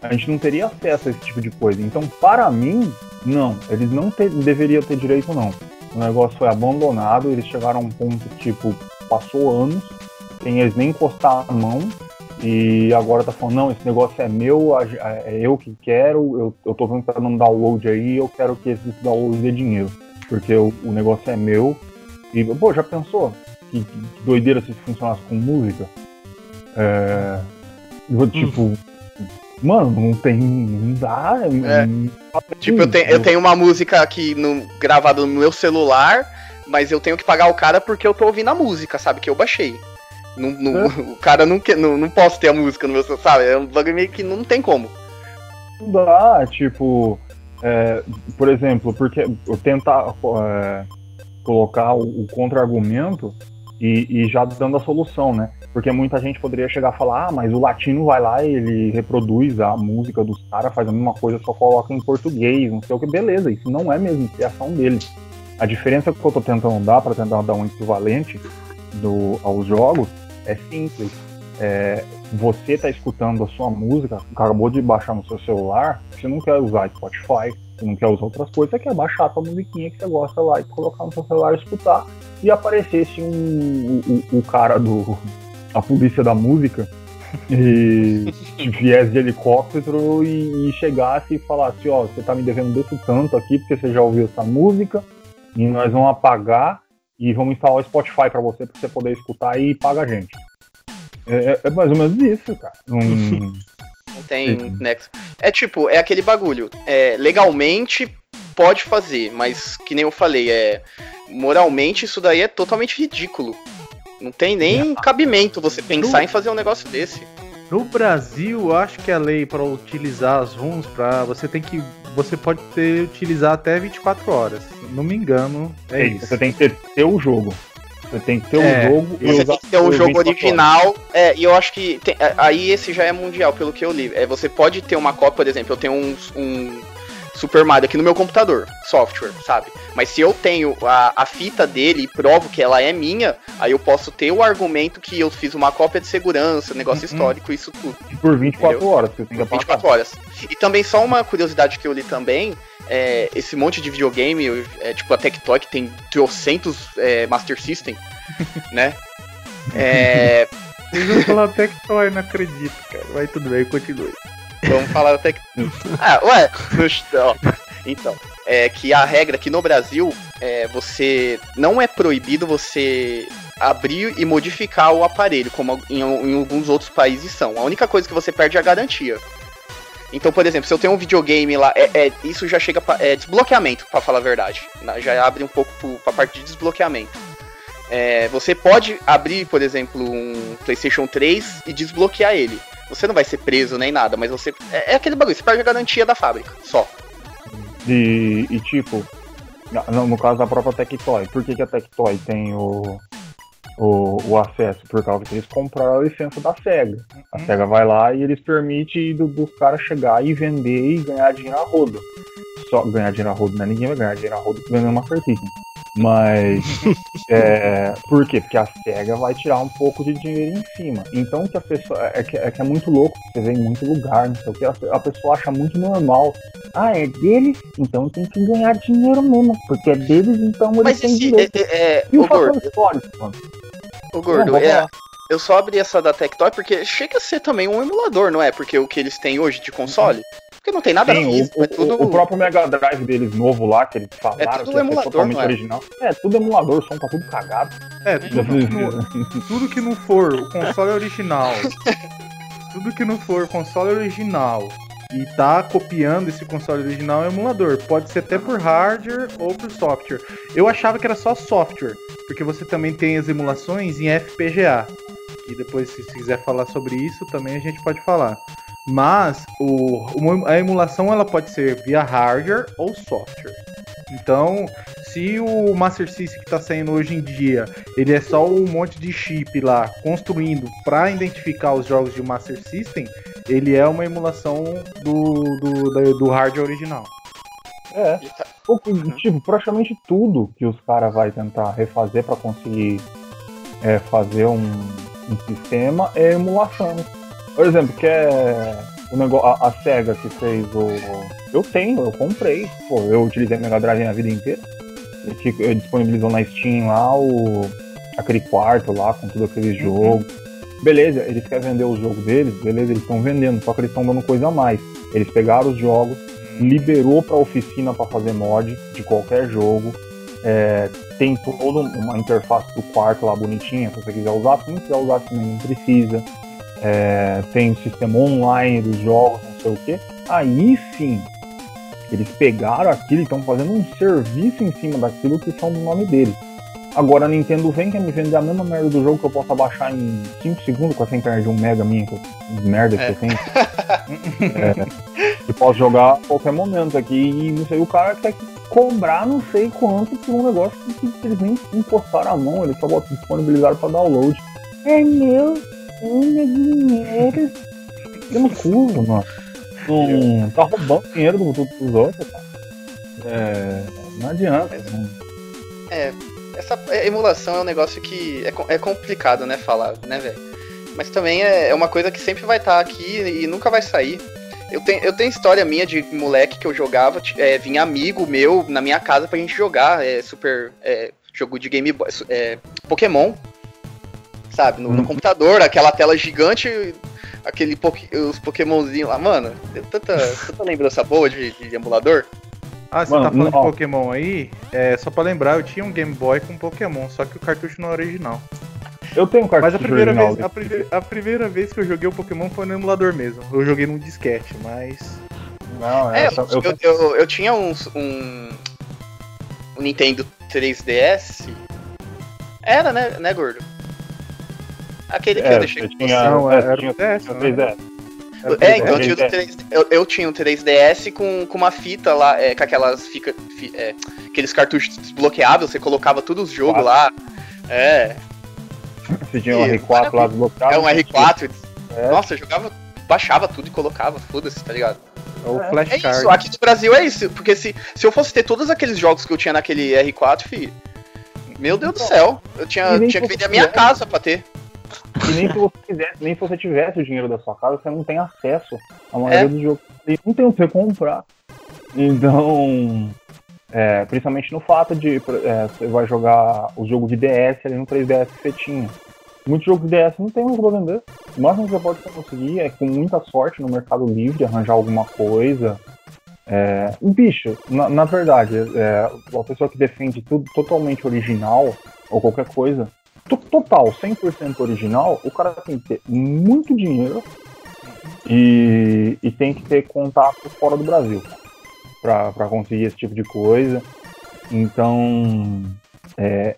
A gente não teria acesso a esse tipo de coisa. Então, para mim, não. Eles não te, deveriam ter direito, não. O negócio foi abandonado, eles chegaram a um ponto, tipo, passou anos sem eles nem encostar a mão. E agora tá falando, não, esse negócio é meu, é eu que quero, eu, eu tô vendo que tá dando download aí, eu quero que esse download dê dinheiro. Porque o, o negócio é meu. E, pô, já pensou? Que, que doideira se isso funcionasse com música? É. Tipo. Hum. Mano, não tem. Não dá. É. Não tipo, eu, tenho, eu tenho uma música aqui no, gravada no meu celular, mas eu tenho que pagar o cara porque eu tô ouvindo a música, sabe? Que eu baixei. Não, não, é. O cara não, quer, não, não posso ter a música no meu celular, sabe? É um bagulho meio que não tem como. Não dá, tipo. É, por exemplo, porque eu tentar é, colocar o, o contra-argumento e, e, já dando a solução, né? Porque muita gente poderia chegar a falar, ah, mas o latino vai lá e ele reproduz a música dos caras, faz a mesma coisa, só coloca em português, não sei o que, beleza, isso não é mesmo criação dele. A diferença que eu tô tentando dar, para tentar dar um equivalente do, aos jogos, é simples. É, você está escutando a sua música, acabou de baixar no seu celular, você não quer usar Spotify, você não quer usar outras coisas, você quer baixar a sua musiquinha que você gosta lá e colocar no seu celular e escutar. E aparecesse um, o, cara do. a polícia da música e viesse de helicóptero e, e, chegasse e falasse, ó, você tá me devendo desse tanto aqui porque você já ouviu essa música e nós vamos apagar e vamos instalar o Spotify para você para você poder escutar e paga a gente. É, é, é, mais ou menos isso, cara. Um... Não tem nexo. É tipo, é aquele bagulho. É, legalmente pode fazer, mas que nem eu falei, é moralmente isso daí é totalmente ridículo. Não tem nem cabimento você pensar em fazer um negócio desse. No Brasil, eu acho que a lei para utilizar as ROMs, para você tem que você pode ter utilizar até 24 horas. Não me engano, é, é isso. Você tem que ter, ter o jogo. Você tem que ter o é, um jogo e Você tem que ter o jogo original. É, e eu acho que. Tem, aí esse já é mundial, pelo que eu li. É, você pode ter uma cópia, por exemplo, eu tenho um, um Super Mario aqui no meu computador, software, sabe? Mas se eu tenho a, a fita dele e provo que ela é minha, aí eu posso ter o argumento que eu fiz uma cópia de segurança, negócio uhum. histórico, isso tudo. E por 24 entendeu? horas, você tem que 24 horas. E também, só uma curiosidade que eu li também, é, esse monte de videogame, é, tipo a Tectoy, que tem trocentos é, Master System, né? É. Vou falar Tectoy, não acredito, cara. Vai tudo bem, continue. Vamos falar até que. Ah, ué, então, é que a regra aqui no Brasil é você não é proibido você abrir e modificar o aparelho, como em, em, alguns outros países são. A única coisa que você perde é a garantia. Então, por exemplo, se eu tenho um videogame lá, é, é isso já chega pra, é desbloqueamento, para falar a verdade. Já abre um pouco para a parte de desbloqueamento. É, você pode abrir, por exemplo, um PlayStation 3 e desbloquear ele. Você não vai ser preso nem nada, mas você. É, é aquele bagulho, você perde a garantia da fábrica, só. E, e tipo, no, no, caso da própria Tectoy, por que, que a Tectoy tem o, o, o, acesso? Por causa que eles compraram a licença da SEGA. A uhum. SEGA vai lá e eles permitem do, dos caras chegar e vender e ganhar dinheiro a rodo. Só ganhar dinheiro a rodo, né? Ninguém vai ganhar dinheiro a rodo vendendo uma cartinha. Mas é, por quê? Porque a SEGA vai tirar um pouco de dinheiro em cima. Então que a pessoa. É que é, que é muito louco, você vê em muito lugar, não sei o que, a, a pessoa acha muito normal. Ah, é deles? Então tem que ganhar dinheiro mesmo. Porque é deles, então eles Mas têm direito. É, é, é, e o, o gordo, histórico, mano? O gordo, é, eu só abri essa da Tectoy porque chega a ser também um emulador, não é? Porque o que eles têm hoje de console. Porque não tem nada Sim, físico, o, é tudo... o, próprio Mega Drive deles novo lá, que eles falaram é tudo que emulador, é totalmente é? original. É, tudo emulador, o som tá tudo cagado. É, tudo, que, tudo que não for o console original, tudo que não for console original e tá copiando esse console original é emulador. Pode ser até por hardware ou por software. Eu achava que era só software, porque você também tem as emulações em FPGA. E depois, se quiser falar sobre isso, também a gente pode falar. Mas o, a emulação ela pode ser via hardware ou software. Então, se o Master System que está saindo hoje em dia, ele é só um monte de chip lá construindo para identificar os jogos de Master System, ele é uma emulação do, do, do hardware original. É, tipo, praticamente tudo que os caras vai tentar refazer para conseguir é, fazer um, um sistema é emulação. Por exemplo, que é o negócio, a, a, SEGA que fez o. Eu tenho, eu comprei. Pô, eu utilizei a Mega Drive a vida inteira. Ele disponibilizou na Steam lá o, aquele quarto lá com tudo aquele jogo. Beleza, eles querem vender o jogo deles, beleza, eles estão vendendo, só que eles estão dando coisa a mais. Eles pegaram os jogos, liberou pra oficina para fazer mod de qualquer jogo. É, tem toda uma interface do quarto lá bonitinha, se você quiser usar, se não quiser usar também não precisa. É, tem sistema online dos jogos, não sei o que. Aí sim, eles pegaram aquilo e estão fazendo um serviço em cima daquilo que são do nome deles. Agora a Nintendo vem quer me vender a mesma merda do jogo que eu posso baixar em 5 segundos com essa internet de 1 mega minha, que eu, merda que É. eu tenho. é, que posso jogar a qualquer momento aqui e não sei, o cara quer cobrar não sei quanto por um negócio que, que eles nem encostaram a mão, eles só botam- disponibilizaram pra download. É meu, é meu dinheiro. Eu não curvo, mano. Não, tá roubando dinheiro do- do- dos outros, cara. É, não adianta. não- É, essa emulação é um negócio que é, é complicado, né, falar, né, velho? Mas também é, é uma coisa que sempre vai estar aqui e nunca vai sair. Eu tenho, eu tenho história minha de moleque que eu jogava, é, vinha amigo meu na minha casa pra gente jogar é, super é, jogo de Game Boy, é, Pokémon, sabe, no, no Uhum. computador, aquela tela gigante, aquele os Pokémonzinhos lá, mano, deu tanta, tanta lembrança boa de, de emulador. Ah, você Mano, tá falando ó. de Pokémon aí? É, só pra lembrar, eu tinha um Game Boy com Pokémon, só que o cartucho não é original. Eu tenho um Mas cartucho a primeira, original. vez, a, primeira, a primeira vez que eu joguei o Pokémon foi no emulador mesmo. Eu joguei num disquete, mas. Não, É, é, só- eu, eu, eu, eu tinha uns, um, um Nintendo 3DS. Era, né, né, gordo? Aquele que é, eu deixei eu com tinha, você. Não, é, era o tinha, 3DS, tinha né? 3DS. Era É, então eu 3DS. tinha, o 3, eu, eu tinha um 3DS com, com uma fita lá, é, com aquelas fica, fi- é, aqueles cartuchos desbloqueáveis, você colocava todos os jogos lá. É, Você tinha um Ih, R4 lá desbloqueado. é um R4. É. Nossa, eu jogava, baixava tudo e colocava, foda-se, tá ligado? É o É, É flashcard. isso, aqui no Brasil é isso, porque se, se eu fosse ter todos aqueles jogos que eu tinha naquele R4, fi, meu Deus do céu, eu tinha, tinha que vender a minha casa pra ter. E nem se você quisesse, nem se você tivesse o dinheiro da sua casa, você não tem acesso à maioria É. dos jogos. E não tem o que comprar. Então, é, principalmente no fato de é, você vai jogar o jogo de DS ali no 3DS que você tinha. Muitos jogos de DS não tem mais pra vender. O máximo que você pode conseguir é com muita sorte no Mercado Livre arranjar alguma coisa. É, bicho, na, na verdade, é, uma pessoa que defende tudo totalmente original ou qualquer coisa, total, 100% original, o cara tem que ter muito dinheiro e, e tem que ter contato fora do Brasil pra conseguir esse tipo de coisa. Então, é,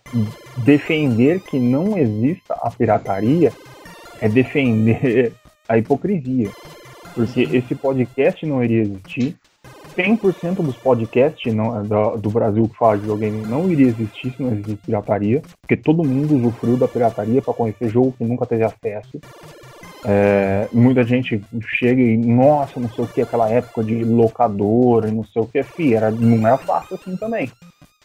defender que não exista a pirataria é defender a hipocrisia. Porque esse podcast não iria existir. 100% dos podcasts não- do, do Brasil que fala de videogame não iria existir se não existisse pirataria. Porque todo mundo usufruiu da pirataria para conhecer jogo que nunca teve acesso. É, muita gente chega e, nossa, não sei o que, aquela época de locadora e não sei o que, fi, era, não era fácil assim também.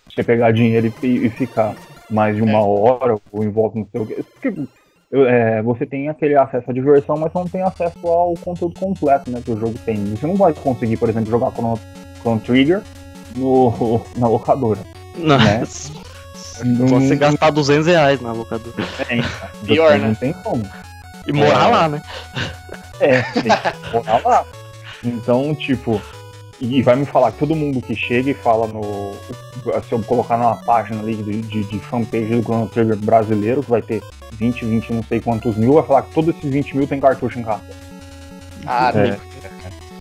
Você pegar dinheiro e, e ficar mais de uma hora ou envolve não sei o que. Porque, é, você tem aquele acesso à diversão, mas você não tem acesso ao conteúdo completo né, que o jogo tem. Você não vai conseguir, por exemplo, jogar Chrono, Chrono Trigger no, na locadora. Não, Né? Não- você gastar 200 reais na locadora. tem, Pior, você né? Não tem como. E morar É. lá, né? É, tem que morar lá. Então, tipo, e vai me falar que todo mundo que chega e fala no. Se eu colocar numa página ali de, de, de fanpage do Chrono Trigger brasileiro, que vai ter 20, 20, não sei quantos mil, vai falar que todos esses 20 mil tem cartucho em casa. Ah, É. tem,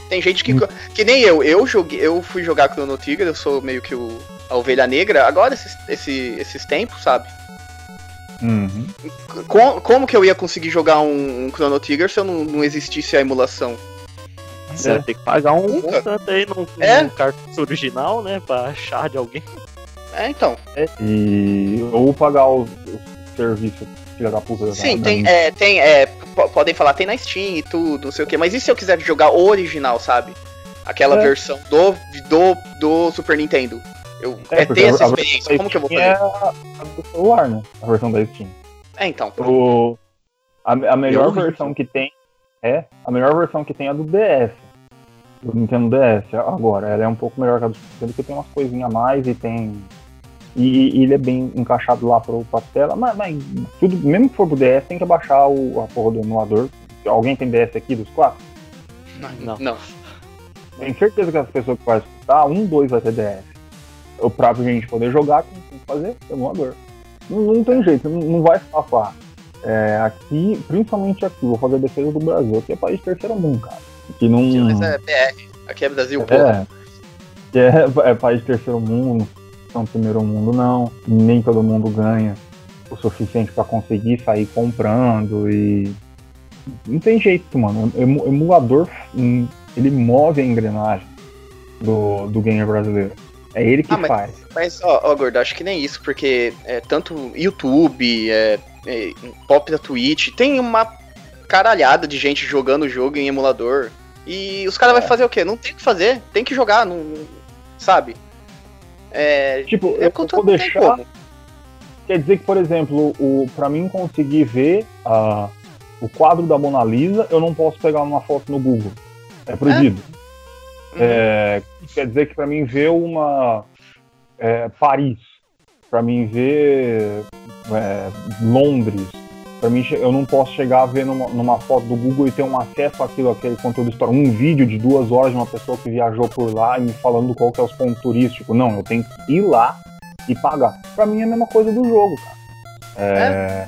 tem gente que. Que nem eu, eu joguei, eu fui jogar Chrono Trigger, eu sou meio que o, a ovelha negra, agora esses, esse- esses tempos, sabe? Uhum. Com- como que eu ia conseguir jogar um, um Chrono Trigger se eu não, não existisse a emulação? Você vai ter que pagar um Nunca. montante aí num, É. num cartucho original, né? Pra achar de alguém. É, então. E, ou pagar os, os serviços, filha da puta. Sim, da- tem, é, tem, é, po- podem falar, tem na Steam e tudo, não sei o que, mas e se eu quiser jogar o original, sabe? Aquela É. versão do, do, do Super Nintendo. Eu, É, é, ter essa experiência, como que eu vou fazer? É a, a do celular, né? A versão da Steam. É, então. O, a, a melhor versão que tem é a melhor versão que tem é a do DS. Do Nintendo DS agora. Ela é um pouco melhor que a do Super Nintendo, porque tem umas coisinhas a mais e tem. E, e ele é bem encaixado lá pro, pra tela, mas, mas tudo, mesmo que for pro DS, tem que baixar o, a porra do emulador. Alguém tem DS aqui dos quatro? Não. Não. Tenho certeza que as pessoas que vão escutar, um, dois vai ter DS. O próprio gente poder jogar, tem que fazer emulador. Não, não tem jeito, não, não vai escapar. É, aqui, principalmente aqui, vou fazer a defesa do Brasil, aqui é país de terceiro mundo, cara. Aqui não. Mas é BR. Aqui é Brasil. É, que é, é país de terceiro mundo, não primeiro mundo não. Nem todo mundo ganha o suficiente pra conseguir sair comprando e. Não tem jeito, mano. Emu- emulador, hum, ele move a engrenagem do, do gamer brasileiro. É ele que Ah, mas- faz. Mas, ó, ó, Gordo, acho que nem isso, porque é, tanto YouTube, é, é, pop da Twitch, tem uma caralhada de gente jogando o jogo em emulador. E os caras É. vão fazer o quê? Não tem o que fazer, tem que jogar, não, não- sabe? É, Tipo, é eu vou deixar. como. Quer dizer que, por exemplo, o, pra mim conseguir ver ah, o quadro da Mona Lisa, eu não posso pegar uma foto no Google. É proibido. Uhum. É, quer dizer que pra mim ver uma é, Paris, pra mim ver é, Londres, pra mim eu não posso chegar a ver numa, numa foto do Google e ter um acesso àquilo, aquele conteúdo histórico, um vídeo de duas horas de uma pessoa que viajou por lá e me falando qual que é os pontos turísticos. Não, eu tenho que ir lá e pagar. Pra mim é a mesma coisa do jogo, cara. É,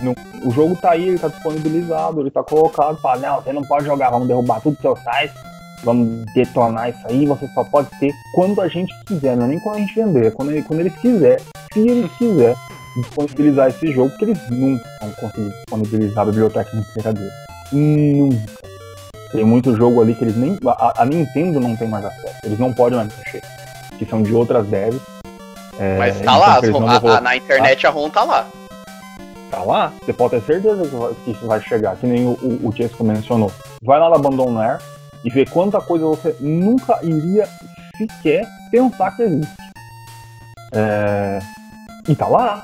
não- o jogo tá aí, ele tá disponibilizado, ele tá colocado, fala, não, você não pode jogar, vamos derrubar tudo do seu site, vamos detonar isso aí, você só pode ter quando a gente quiser, não é nem quando a gente vender, é quando ele, quando ele quiser, se ele quiser disponibilizar esse jogo, porque eles nunca vão conseguir disponibilizar a biblioteca inteira dele. Nunca. Tem muito jogo ali que eles nem. A, a Nintendo não tem mais acesso, eles não podem mais mexer. Que são de outras devs. É, Mas tá então lá, a- a- na internet a ROM tá lá. tá lá, você pode ter certeza que vai- que isso vai chegar, que nem o, o, o Chesco mencionou. Vai lá na Abandonware e vê quanta coisa você nunca iria sequer pensar que existe. É, e tá lá.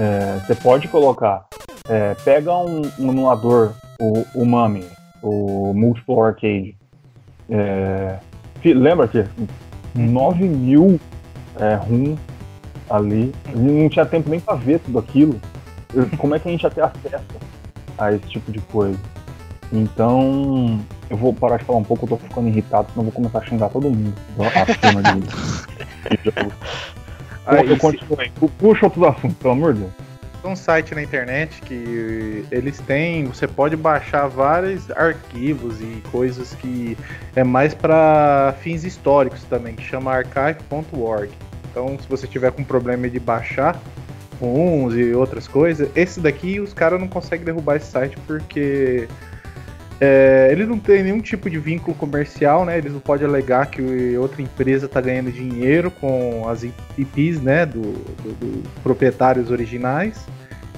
É, você pode colocar. é, pega um, um emulador, o, o Mami, o Multiple Arcade. É, lembra que 9 mil é, ROM ali. Não tinha tempo nem pra ver tudo aquilo. Como é que a gente ia ter acesso a esse tipo de coisa? Então, eu vou parar de falar um pouco, eu tô ficando irritado, senão eu vou começar a xingar todo mundo. Acima de, de jogo. Aí, eu continuo Puxa outros assuntos, pelo amor de Deus. Tem um site na internet que eles têm, você pode baixar vários arquivos e coisas que é mais para fins históricos também, que chama archive.org. Então, se você tiver com problema de baixar uns e outras coisas, esse daqui os caras não conseguem derrubar esse site porque é, ele não tem nenhum tipo de vínculo comercial, né? Eles não podem alegar que outra empresa está ganhando dinheiro com as IPs, né? Do, do- do proprietários originais.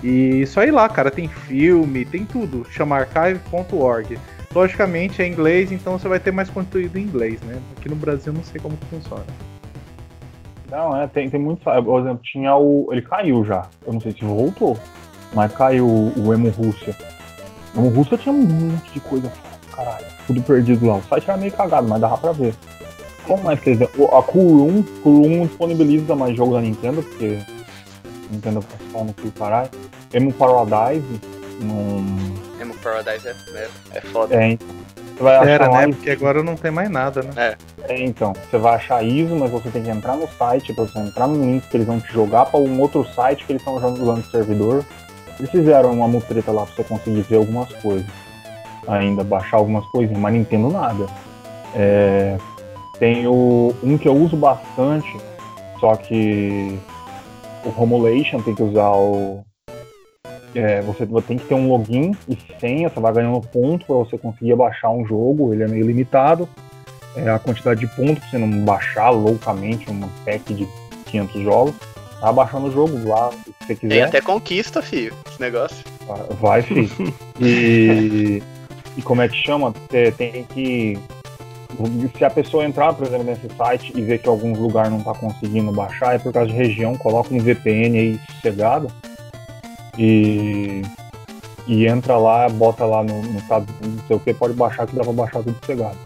E só ir lá, cara, tem filme, tem tudo. Chama archive.org. Logicamente é inglês, então você vai ter mais conteúdo em inglês, né? Aqui no Brasil não sei como que funciona. Não, é, tem, tem muito. Por exemplo, tinha o. Ele caiu já. Eu não sei se voltou, mas caiu o Emo Rússia. O Emo Rússia tinha um monte de coisa. Caralho, tudo perdido lá. O site era meio cagado, mas dava pra ver. Como mais que eles. o- A Kurum, Kurum disponibiliza mais jogos da Nintendo, porque. Nintendo faz pau no cu, caralho. Emo Paradise. Não. Emo Paradise é, é, é foda. É, então. Você vai achar Era, né? Porque agora não tem mais nada, né? É, então, você vai achar ISO, mas você tem que entrar no site, pra você entrar no link que eles vão te jogar pra um outro site que eles estão usando no servidor. Eles fizeram uma mutreta lá pra você conseguir ver algumas coisas. Ainda, baixar algumas coisinhas, mas Nintendo nada. É, tem o, um que eu uso bastante, só que o Romulation tem que usar o. é, você tem que ter um login e senha, você vai ganhando ponto pra você conseguir baixar um jogo, ele é meio limitado é, a quantidade de pontos pra você não baixar loucamente um pack de 500 jogos. Tá baixando o jogo lá, se você Tem quiser. até conquista, filho, esse negócio. Vai, filho. E, e como é que chama? Você tem que. Se a pessoa entrar, por exemplo, nesse site e ver que alguns lugares não tá conseguindo baixar, é por causa de região, coloca um VPN aí sossegado e, e entra lá, bota lá no, no estado, não sei o que, pode baixar que dá pra baixar tudo sossegado.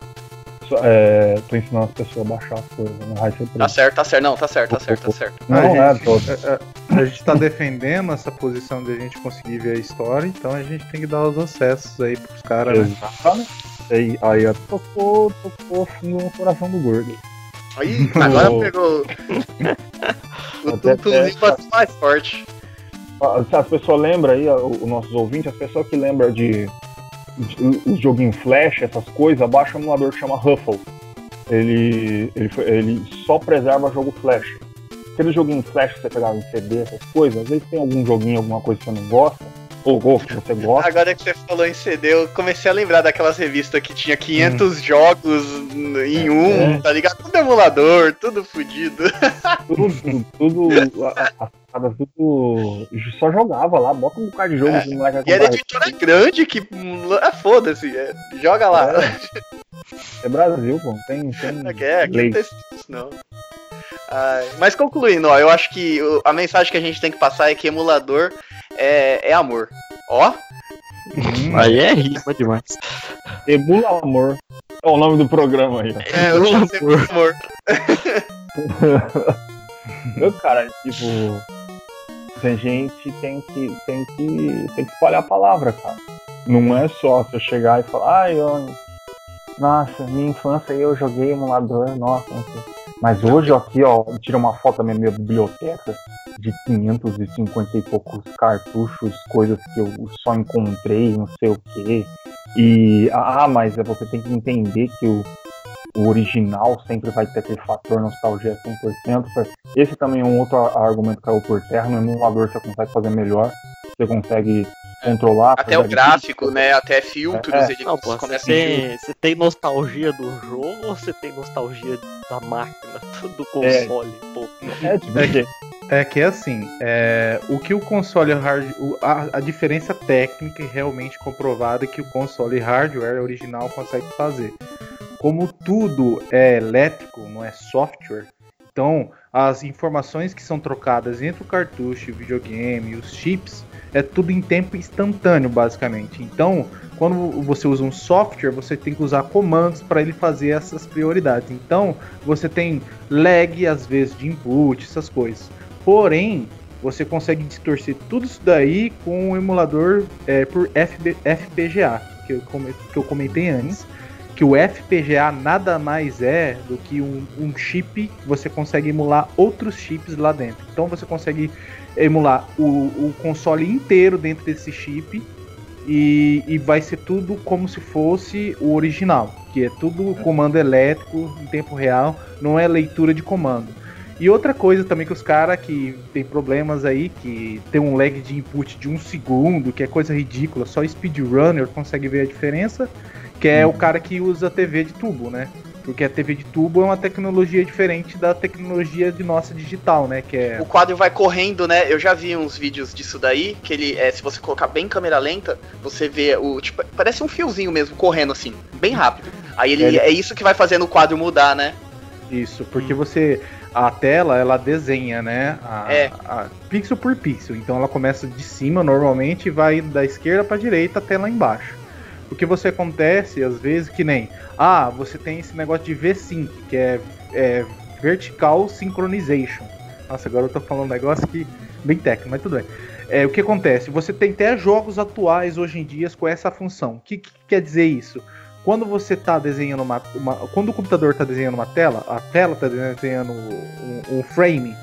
É, tô ensinando as pessoas a baixar as coisas, não vai ser Tá certo, tá certo. Não, tá certo, tá certo, tá certo. Não, a, é, gente, tô, a, a- a gente tá defendendo essa posição de a gente conseguir ver a história, então a gente tem que dar os acessos aí pros caras, né? Aí, aí ó, tocou, tocou fundo no coração do gordo. Aí, agora pegou. o tutuzinho bateu mais forte. Se as pessoas lembram aí, os nossos ouvintes, as pessoas que lembram de, os joguinhos Flash, essas coisas, baixa um emulador que chama Ruffle. Ele, ele, ele só preserva jogo Flash. Aquele joguinho Flash que você pegava em CD, essas coisas, às vezes tem algum joguinho, alguma coisa que você não gosta, ou, que você gosta. Agora que você falou em CD, eu comecei a lembrar daquelas revistas que tinha 500 jogos em um, É. tá ligado? Tudo emulador, tudo fudido. Tudo, tudo, tudo a- tudo. Só jogava lá, bota um bocado de jogo, moleque vai E era editora grande que. Ah, foda-se, é, joga lá. É Brasil, pô, tem. tem Aqui é, aqui lei. não tem isso, não. Ai, mas concluindo, ó, eu acho que a mensagem que a gente tem que passar é que emulador é, é amor. Ó, Hum, Aí é rima demais. Emula Amor. É o nome do programa aí. é, sempre de amor. Meu cara, tipo. A gente tem que, tem que, tem que espalhar a palavra, cara. Não é só você chegar e falar, ai, eu, nossa, minha infância aí eu joguei emulador, nossa, não sei. Mas hoje aqui, ó, tira uma foto da minha, biblioteca de 550 e poucos cartuchos, coisas que eu só encontrei, não sei o quê. E, ah, mas você tem que entender que o, o original sempre vai ter aquele fator nostalgia 100%. Esse também é um outro argumento que caiu por terra. No emulador você consegue fazer melhor, você consegue controlar. Até o gráfico, né? Até filtros, É. ele Não, pô, você tem, você tem nostalgia do jogo ou você tem nostalgia da máquina, do console? Pô, É, tipo, É que, é que assim, é, o que o console hard, o- a, a diferença técnica e realmente comprovada que o console hardware original consegue fazer. Como tudo é elétrico, não é software, então as informações que são trocadas entre o cartucho, o videogame os chips é tudo em tempo instantâneo, basicamente. Então, quando você usa um software, você tem que usar comandos para ele fazer essas prioridades. Então, você tem lag às vezes de input, essas coisas. Porém, você consegue distorcer tudo isso daí com o emulador é, por FB FPGA, que eu, que eu comentei antes. Que o FPGA nada mais é do que um, um chip, você consegue emular outros chips lá dentro. Então você consegue emular o, o console inteiro dentro desse chip e, e vai ser tudo como se fosse o original, que é tudo comando elétrico em tempo real, não é leitura de comando. E outra coisa também que os caras que tem problemas aí, que tem um lag de input de um segundo, que é coisa ridícula, só speedrunner consegue ver a diferença, que é o cara que usa TV de tubo, né? Porque a TV de tubo é uma tecnologia diferente da tecnologia de nossa digital, né? Que é O quadro vai correndo, né? Eu já vi uns vídeos disso daí, que ele, é, se você colocar bem em câmera lenta, você vê o, tipo, parece um fiozinho mesmo, correndo assim, bem rápido. Aí ele, Ele- é isso que vai fazendo o quadro mudar, né? Isso, porque você. A tela, ela desenha, né? A, É. a- pixel por pixel. Então ela começa de cima normalmente e vai da esquerda pra direita até lá embaixo. O que você acontece, às vezes, que nem. Ah, você tem esse negócio de V-Sync, que é, é Vertical Synchronization. Nossa, agora eu tô falando um negócio que. bem técnico, mas tudo bem. É, o que acontece? Você tem até jogos atuais hoje em dia com essa função. O que, que quer dizer isso? Quando você está desenhando uma, uma- Quando o computador está desenhando uma tela, a tela está desenhando um, um frame,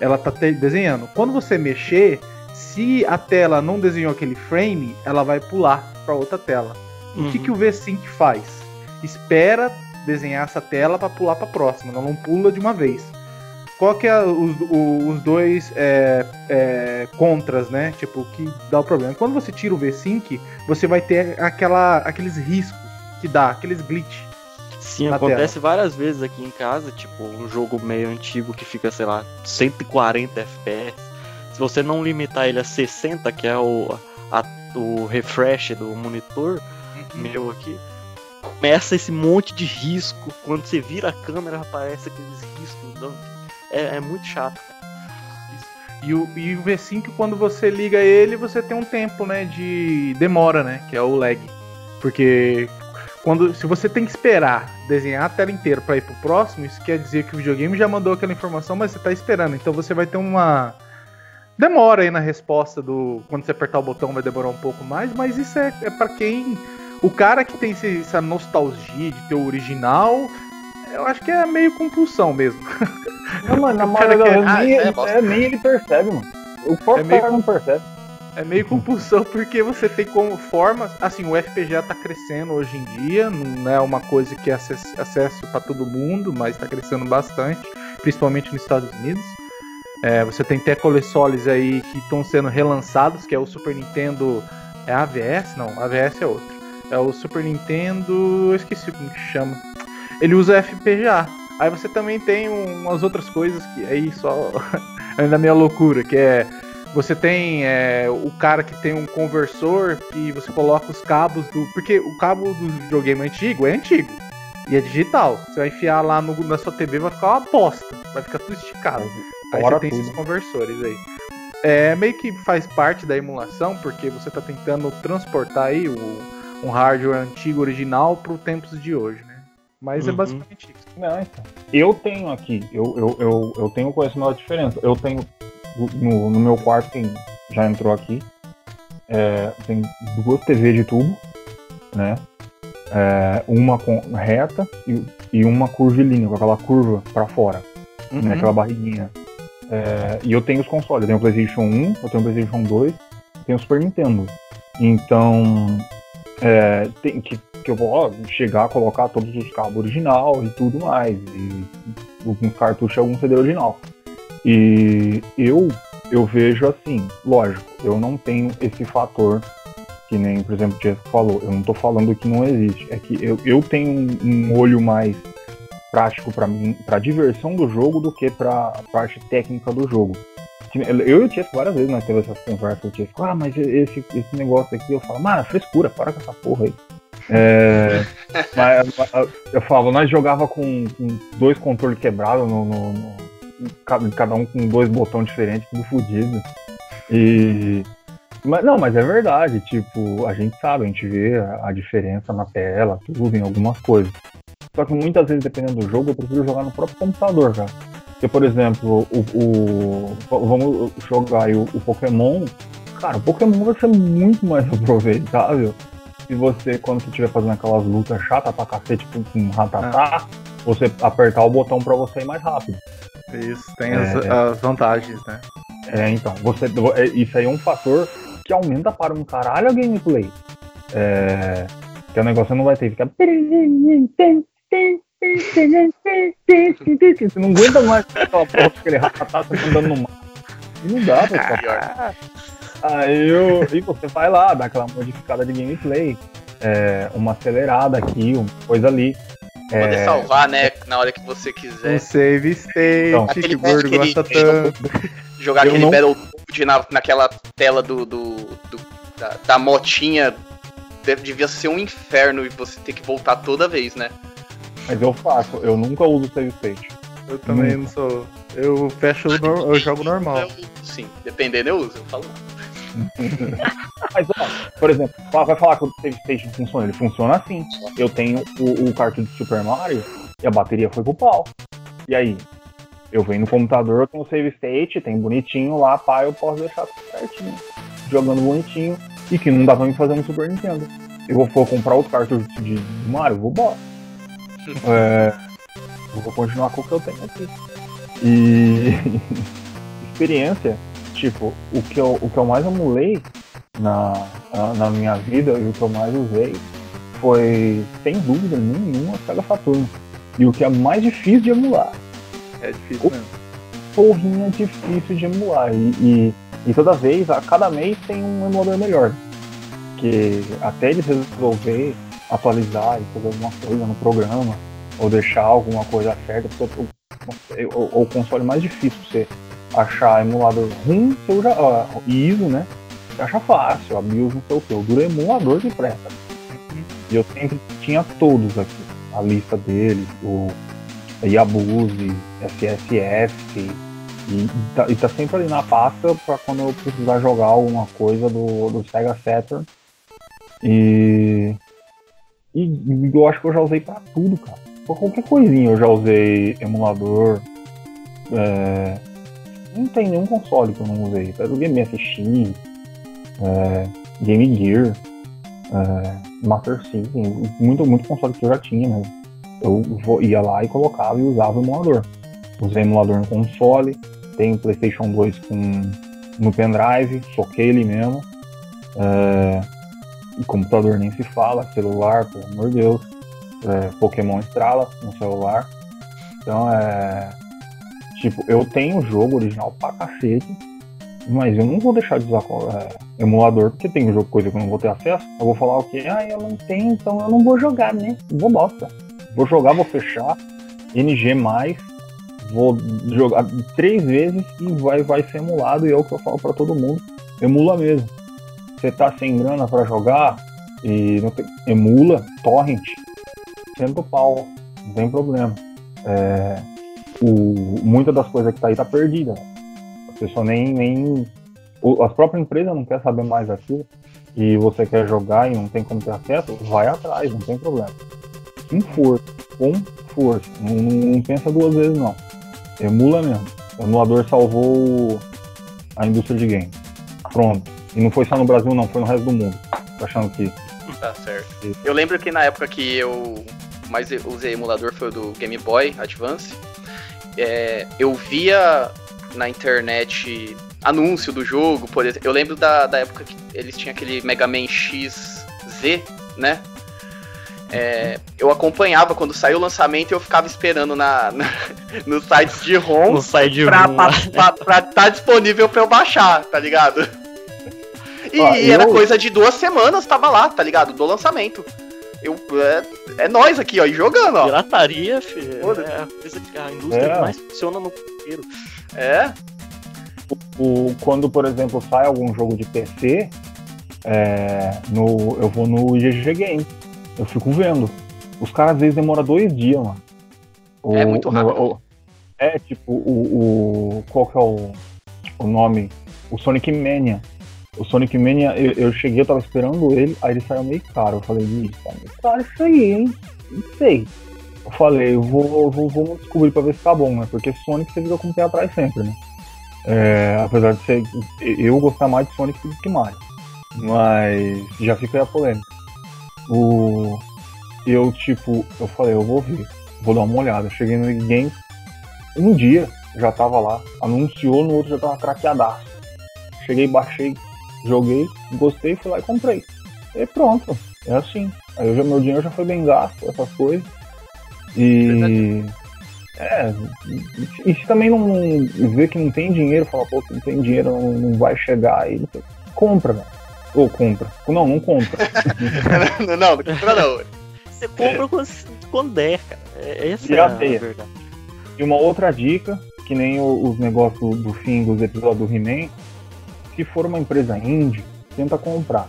ela está desenhando. Quando você mexer, se a tela não desenhou aquele frame, ela vai pular para outra tela. O que, que o V-Sync faz? Espera desenhar essa tela para pular para próxima, não pula de uma vez. Qual que é os, os dois é, é, contras, né? Tipo, que dá o problema. Quando você tira o V-Sync, você vai ter aquela, aqueles riscos que dá, aqueles glitch. Sim, acontece várias vezes aqui em casa, tipo, um jogo meio antigo que fica, sei lá, 140 FPS. Se você não limitar ele a 60, que é o, a- o refresh do monitor meu aqui, começa esse monte de risco. Quando você vira a câmera, aparece aqueles riscos. Não, é, é muito chato. E o, e o V5, quando você liga ele, você tem um tempo, né, de demora, né, que é o lag. Porque quando se você tem que esperar desenhar a tela inteira para ir pro próximo, isso quer dizer que o videogame já mandou aquela informação, mas você tá esperando. Então você vai ter uma demora aí na resposta do quando você apertar o botão vai demorar um pouco mais, mas isso é, é para quem o cara que tem esse, essa nostalgia de ter o original, eu acho que é meio compulsão mesmo. Não, mano, na maioria das vezes nem, Ah, é, é, nem ele percebe, mano. O próprio É meio- cara não percebe. É meio compulsão porque você tem como formas. Assim, o FPGA tá crescendo hoje em dia, não é uma coisa que é acess- acesso para todo mundo, mas tá crescendo bastante, principalmente nos Estados Unidos. É, você tem até consoles aí que estão sendo relançados, que é o Super Nintendo. É AVS? Não, AVS é outro. É o Super Nintendo. Eu esqueci como que chama. Ele usa FPGA. Aí você também tem umas outras coisas que aí só. ainda minha loucura, que é você tem é, o cara que tem um conversor que você coloca os cabos do. Porque o cabo do videogame antigo é antigo. E é digital. Você vai enfiar lá no- na sua TV, vai ficar uma bosta. Vai ficar tudo esticado. Aí Fora você tem tudo. esses conversores aí. É meio que faz parte da emulação, porque você tá tentando transportar aí o, um hardware antigo original para os tempos de hoje, né? Mas é Uhum. basicamente isso. Não, então. Eu tenho aqui, eu, eu, eu, eu tenho conhecimento da diferença. Eu tenho no, no meu quarto, quem já entrou aqui, é, tem duas TVs de tubo, né? É, uma com reta e, e uma curvilínea, com aquela curva pra fora, Uhum. né? Aquela barriguinha. É, e eu tenho os consoles, eu tenho o PlayStation 1, eu tenho o PlayStation 2, tenho o Super Nintendo. Então, é, tem que, que eu vou chegar, colocar todos os cabos original e tudo mais, e alguns cartuchos e algum CD original. E eu, eu vejo assim, lógico, eu não tenho esse fator que nem, por exemplo, o Jeff falou, eu não tô falando que não existe, é que eu, eu tenho um, um olho mais prático para mim, para diversão do jogo do que para parte técnica do jogo. Eu e o várias vezes nós teve essas conversas, o Tiesco, ah, mas esse, esse negócio aqui, eu falo, mano, frescura, para com essa porra aí. É, mas eu- falo, nós jogava com, com dois controles quebrados, no, no- no- cada, cada um com dois botões diferentes, tudo fodido. E. Mas, não, mas é verdade, tipo, a gente sabe, a gente vê a, a diferença na tela, tudo, em algumas coisas. Só que muitas vezes, dependendo do jogo, eu prefiro jogar no próprio computador, cara. Porque, por exemplo, o, o- vamos jogar aí o, o Pokémon. Cara, o Pokémon vai ser muito mais aproveitável se você, quando você estiver fazendo aquelas lutas chatas pra cacete com um ratatá, você apertar o botão pra você ir mais rápido. Isso, tem as, É. as vantagens, né? É, então, você, é, isso aí é um fator que aumenta para um caralho a gameplay. É, que o negócio não vai ter que ficar. Você não aguenta mais aquela porra aquele ratatá você tá andando no mar. E não dá pra ficar. Aí eu, e você vai lá, dá aquela modificada de gameplay, é, uma acelerada aqui, uma coisa ali. Poder É, salvar, né? Na hora que você Um quiser. save state, Então. que Aquele o gordo aquele- gosta tanto. Jogar Eu aquele não- Battletoad na, naquela tela do, do, do- da, da motinha. Deve, devia ser um inferno e você ter que voltar toda vez, né? Mas eu faço, eu nunca uso save state. Eu também não sou. Eu fecho, o nor- eu jogo normal. Eu, sim, dependendo eu uso. Eu falo. Mas, ó, por exemplo, vai falar que o save station funciona. Ele funciona assim. Eu tenho o, o cartucho de Super Mario e a bateria foi pro pau. E aí? Eu venho no computador, eu tenho o save state, tem bonitinho lá, pá, eu posso deixar tudo certinho. Jogando bonitinho. E que não dá pra me fazer no Super Nintendo. Eu vou, vou comprar outro cartucho de, de Mario, vou embora. É, vou continuar com o que eu tenho aqui. E experiência, tipo, o que eu, o que eu mais emulei na, na, minha vida e o que eu mais usei foi, sem dúvida nenhuma, Sega Saturno. E o que é mais difícil de emular. É difícil mesmo. Porrinha difícil de emular. E, e, e toda vez, a cada mês tem um emulador melhor. Que até eles resolver atualizar e fazer alguma coisa no programa, ou deixar alguma coisa certa, porque o, o, o console mais difícil você achar emulador ruim, você já, ó, ISO, né? Você acha fácil, a BIOS não sei o que. O duro é emulador que presta. E eu sempre tinha todos aqui. A lista deles, o Yabuse, SSF, e, tá, e tá sempre ali na pasta pra quando eu precisar jogar alguma coisa do, do Sega Saturn. E, E eu acho que eu já usei pra tudo, cara. Por qualquer coisinha eu já usei emulador. É... Não tem nenhum console que eu não usei. Eu Game FX, é... Game Gear, é... Master System, muito, muito console que eu já tinha mesmo. Eu ia lá e colocava e usava o emulador. Usei emulador no console, tenho PlayStation 2 com, no pendrive, soquei ele mesmo. É, computador nem se fala, celular, pelo amor de Deus. É, Pokémon estrala no celular. Então é. Tipo, eu tenho o jogo original pra cacete, mas eu não vou deixar de usar é, emulador, porque tem jogo, coisa que eu não vou ter acesso. Eu vou falar o quê? Ah, eu não tenho, então eu não vou jogar, né? Vou bosta. Vou jogar, vou fechar. NG, vou jogar três vezes e vai, vai ser emulado. E é o que eu falo para todo mundo: emula mesmo. Você tá sem grana para jogar e não tem, emula, torrent, sendo pau, não tem problema. É, o, muita das coisas que tá aí tá perdida. A pessoa nem, nem. As próprias empresas não querem saber mais daquilo. E você quer jogar e não tem como ter acesso, vai atrás, não tem problema. Com força, com força. Não, não pensa duas vezes não. Emula mesmo. O emulador salvou a indústria de games. Pronto. E não foi só no Brasil, não, foi no resto do mundo. Tô achando que. Tá certo. Eu lembro que na época que eu mais usei emulador foi o do Game Boy Advance. É, eu via na internet anúncio do jogo, por exemplo. Eu lembro da, da época que eles tinham aquele Mega Man XZ, né? É, eu acompanhava quando saiu o lançamento e eu ficava esperando na, na no site de ROM no site de pra estar tá disponível pra eu baixar, tá ligado? E, Ó, e era eu... coisa de duas semanas, tava lá, tá ligado? Do lançamento. Eu, é, é nós aqui, ó, e jogando, ó. Pirataria, filho. É a coisa que a indústria é. que mais funciona no inteiro. É. O, quando, por exemplo, sai algum jogo de PC, é, no, eu vou no GG Games eu fico vendo. Os caras às vezes demoram dois dias, mano. O, é muito rápido. O, é, tipo, o, o. Qual que é o, o nome? O Sonic Mania. O Sonic Mania, eu, eu cheguei, eu tava esperando ele, aí ele saiu meio caro. Eu falei, isso, tá meio caro isso aí, hein? Não sei. Eu falei, eu vou, vou, vou descobrir pra ver se tá bom, né? Porque Sonic você fica com o pé atrás sempre, né? É, apesar de ser. Eu gostar mais de Sonic do que Mario. Mas já fica aí a polêmica. O, eu, tipo, eu falei, eu vou ver, vou dar uma olhada. Cheguei no Games, um dia já tava lá, anunciou, no outro já tava craqueadaço. Cheguei, baixei, joguei, gostei, fui lá e comprei. E pronto, é assim. Aí já, meu dinheiro já foi bem gasto, essas coisas. E. É, e se também não ver que não tem dinheiro, fala, pô, que não tem dinheiro, não, não vai chegar aí, compra, velho. Ou compra. Não, não compra. não, não, não compra não. Você compra é. quando, quando der, cara. É, essa é a verdade. E uma outra dica, que nem os negócios do fim dos episódios do He-Man, se for uma empresa indie, tenta comprar.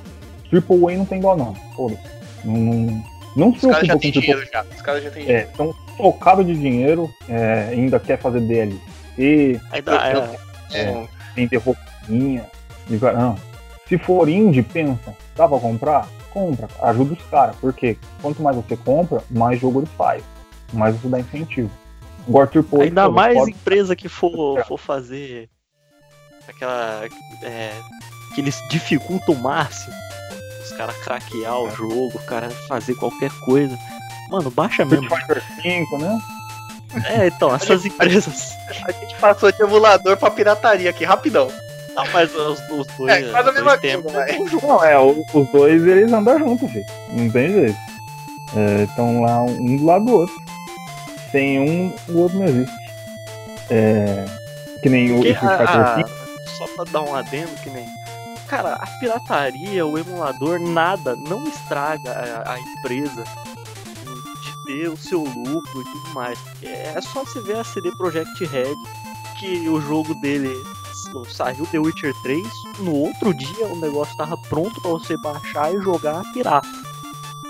Triple A não tem igual não. Foda-se. Não, não, não se preocupa com Triple já. Os caras já têm dinheiro. É, estão focados de dinheiro, é, ainda quer fazer DLC. Ainda é, é, tem ter roupinha. Não, se for indie, pensa, dá pra comprar? Compra, ajuda os caras, porque quanto mais você compra, mais jogo eles fazem, mais você dá incentivo. Agora, Ainda mais pode... empresa que for, for fazer aquela. É, que eles dificultam o máximo. Os caras craquear o é. jogo, o cara fazer qualquer coisa. Mano, baixa mesmo. Fighter 5, né? É, então, essas empresas. A gente passou de emulador pra pirataria aqui, rapidão. Não, mas os, os dois. É, quase a mesma coisa, Não, é, os dois eles andam juntos, filho. Não tem jeito. Estão é, lá um do lado do outro. Sem um, o outro não existe. É, que nem o Street Fighter Só pra dar um adendo, que nem. Cara, a pirataria, o emulador, nada, não estraga a, a empresa de ter o seu lucro e tudo mais. É só você ver a CD Projekt Red, que o jogo dele saiu The Witcher 3, no outro dia o negócio tava pronto para você baixar e jogar pirata.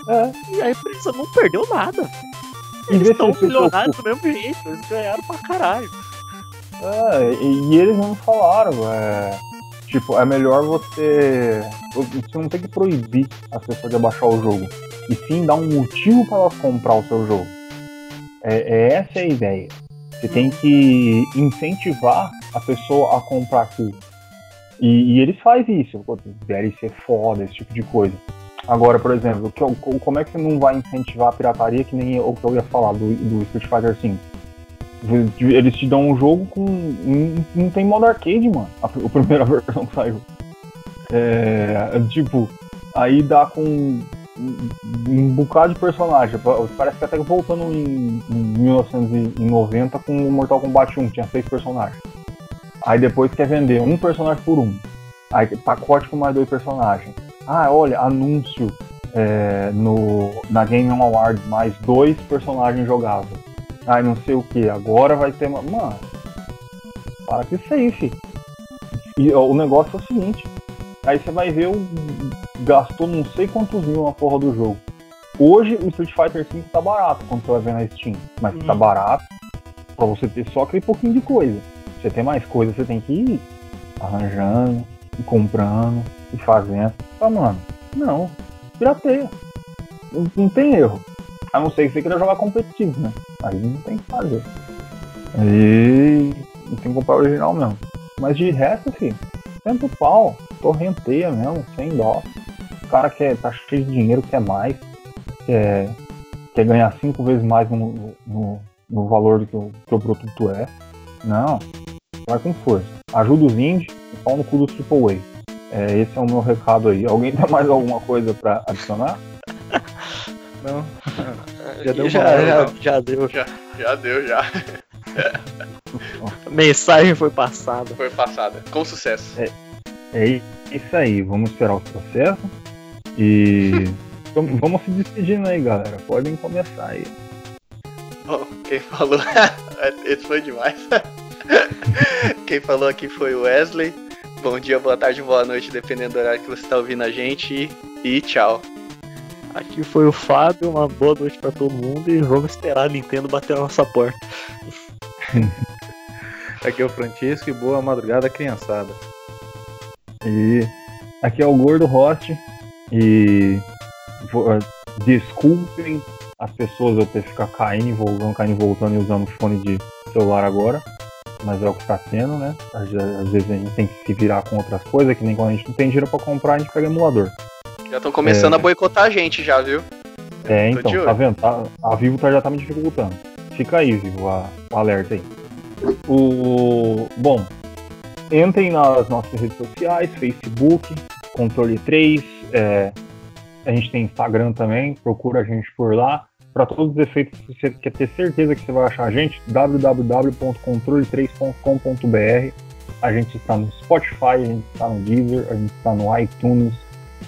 É. E a empresa não perdeu nada. Eles estão milionários do mesmo jeito, eles ganharam pra caralho. É, e, e eles não falaram, é. Tipo, é melhor você. Você não tem que proibir as pessoas de baixar o jogo. e sim dar um motivo para elas comprar o seu jogo. É, é essa é a ideia. Você tem que incentivar a pessoa a comprar aquilo. E, e eles fazem isso, DLC foda, esse tipo de coisa. Agora, por exemplo, que, como é que você não vai incentivar a pirataria que nem o que eu ia falar do, do Street Fighter V? Eles te dão um jogo com. Não tem modo arcade, mano. A, a primeira versão que saiu. É, tipo, aí dá com um, um bocado de personagem. Parece que até voltando em, em 1990 com o Mortal Kombat 1, tinha seis personagens. Aí depois quer vender um personagem por um. Aí pacote com mais dois personagens. Ah, olha, anúncio é, no, na Game Awards, mais dois personagens jogáveis. Ai, não sei o que, agora vai ter uma. Mano, para que isso aí, fi. E ó, o negócio é o seguinte: aí você vai ver, o, gastou não sei quantos mil na porra do jogo. Hoje o Street Fighter V tá barato quando você vai ver na Steam, mas tá uhum. tá barato pra você ter só aquele pouquinho de coisa. Você tem mais coisa, você tem que ir arranjando, e comprando, e fazendo. Tá, mano, não, pirateia. Não, não tem erro. A não ser que você queira jogar competitivo, né? Aí não tem que fazer. Aí não tem que comprar o original mesmo. Mas de resto, filho, sempre o pau, torrenteia mesmo, sem dó. O cara que tá cheio de dinheiro, quer mais, quer, quer ganhar cinco vezes mais no, no, no valor do que o, que o produto é. Não, vai com força. Ajuda os indies e pau no cu do Triple A. É, esse é o meu recado aí. Alguém tem mais alguma coisa para adicionar? Não. Já deu, já, já, já, deu. Já, já deu, já. Mensagem foi passada. Foi passada, com sucesso. É, é isso aí, vamos esperar o processo. E vamos se despedindo aí, galera. Podem começar aí. Bom, quem falou. Esse foi demais. quem falou aqui foi o Wesley. Bom dia, boa tarde, boa noite, dependendo do horário que você está ouvindo a gente. E tchau. Aqui foi o Fábio, uma boa noite para todo mundo e vamos esperar a Nintendo bater na nossa porta. aqui é o Francisco e boa madrugada, criançada. E aqui é o Gordo Host e uh, desculpem as pessoas eu ter ficado caindo e voltando, caindo e voltando e usando fone de celular agora. Mas é o que está sendo, né? Às, às vezes a gente tem que se virar com outras coisas, que nem quando a gente não tem dinheiro para comprar, a gente pega emulador. Já estão começando é... a boicotar a gente já, viu? É, então, tá vendo? Tá, a Vivo tá, já tá me dificultando. Fica aí, Vivo, a, o alerta aí. O, bom, entrem nas nossas redes sociais, Facebook, Controle 3, é, a gente tem Instagram também, procura a gente por lá. Para todos os efeitos, se você quer ter certeza que você vai achar a gente, www.controle3.com.br. A gente está no Spotify, a gente está no Deezer, a gente está no iTunes,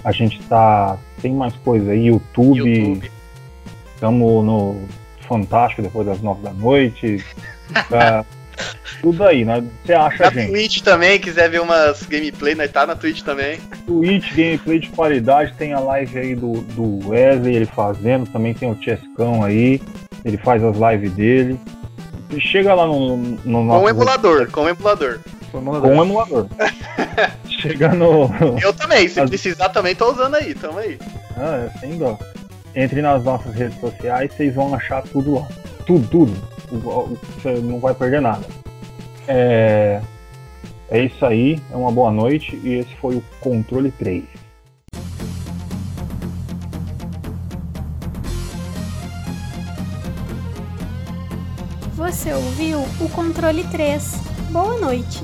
a gente tá. Tem mais coisa aí, YouTube. Estamos no Fantástico depois das nove da noite. Tá, tudo aí, né? Você acha, na gente? Twitch também, quiser ver umas gameplay, nós tá na Twitch também. Twitch, gameplay de qualidade, tem a live aí do, do Wesley, ele fazendo, também tem o Chescão aí, ele faz as lives dele. Chega lá no, no nosso. Com o emulador, com o emulador. Com o emulador. Chega no. Eu também, se As... precisar também tô usando aí, tamo aí. Ah, é sem dó. Entre nas nossas redes sociais, vocês vão achar tudo lá. Tudo, tudo. Você não vai perder nada. É, é isso aí, é uma boa noite e esse foi o Controle 3. Você ouviu o Controle 3. Boa noite.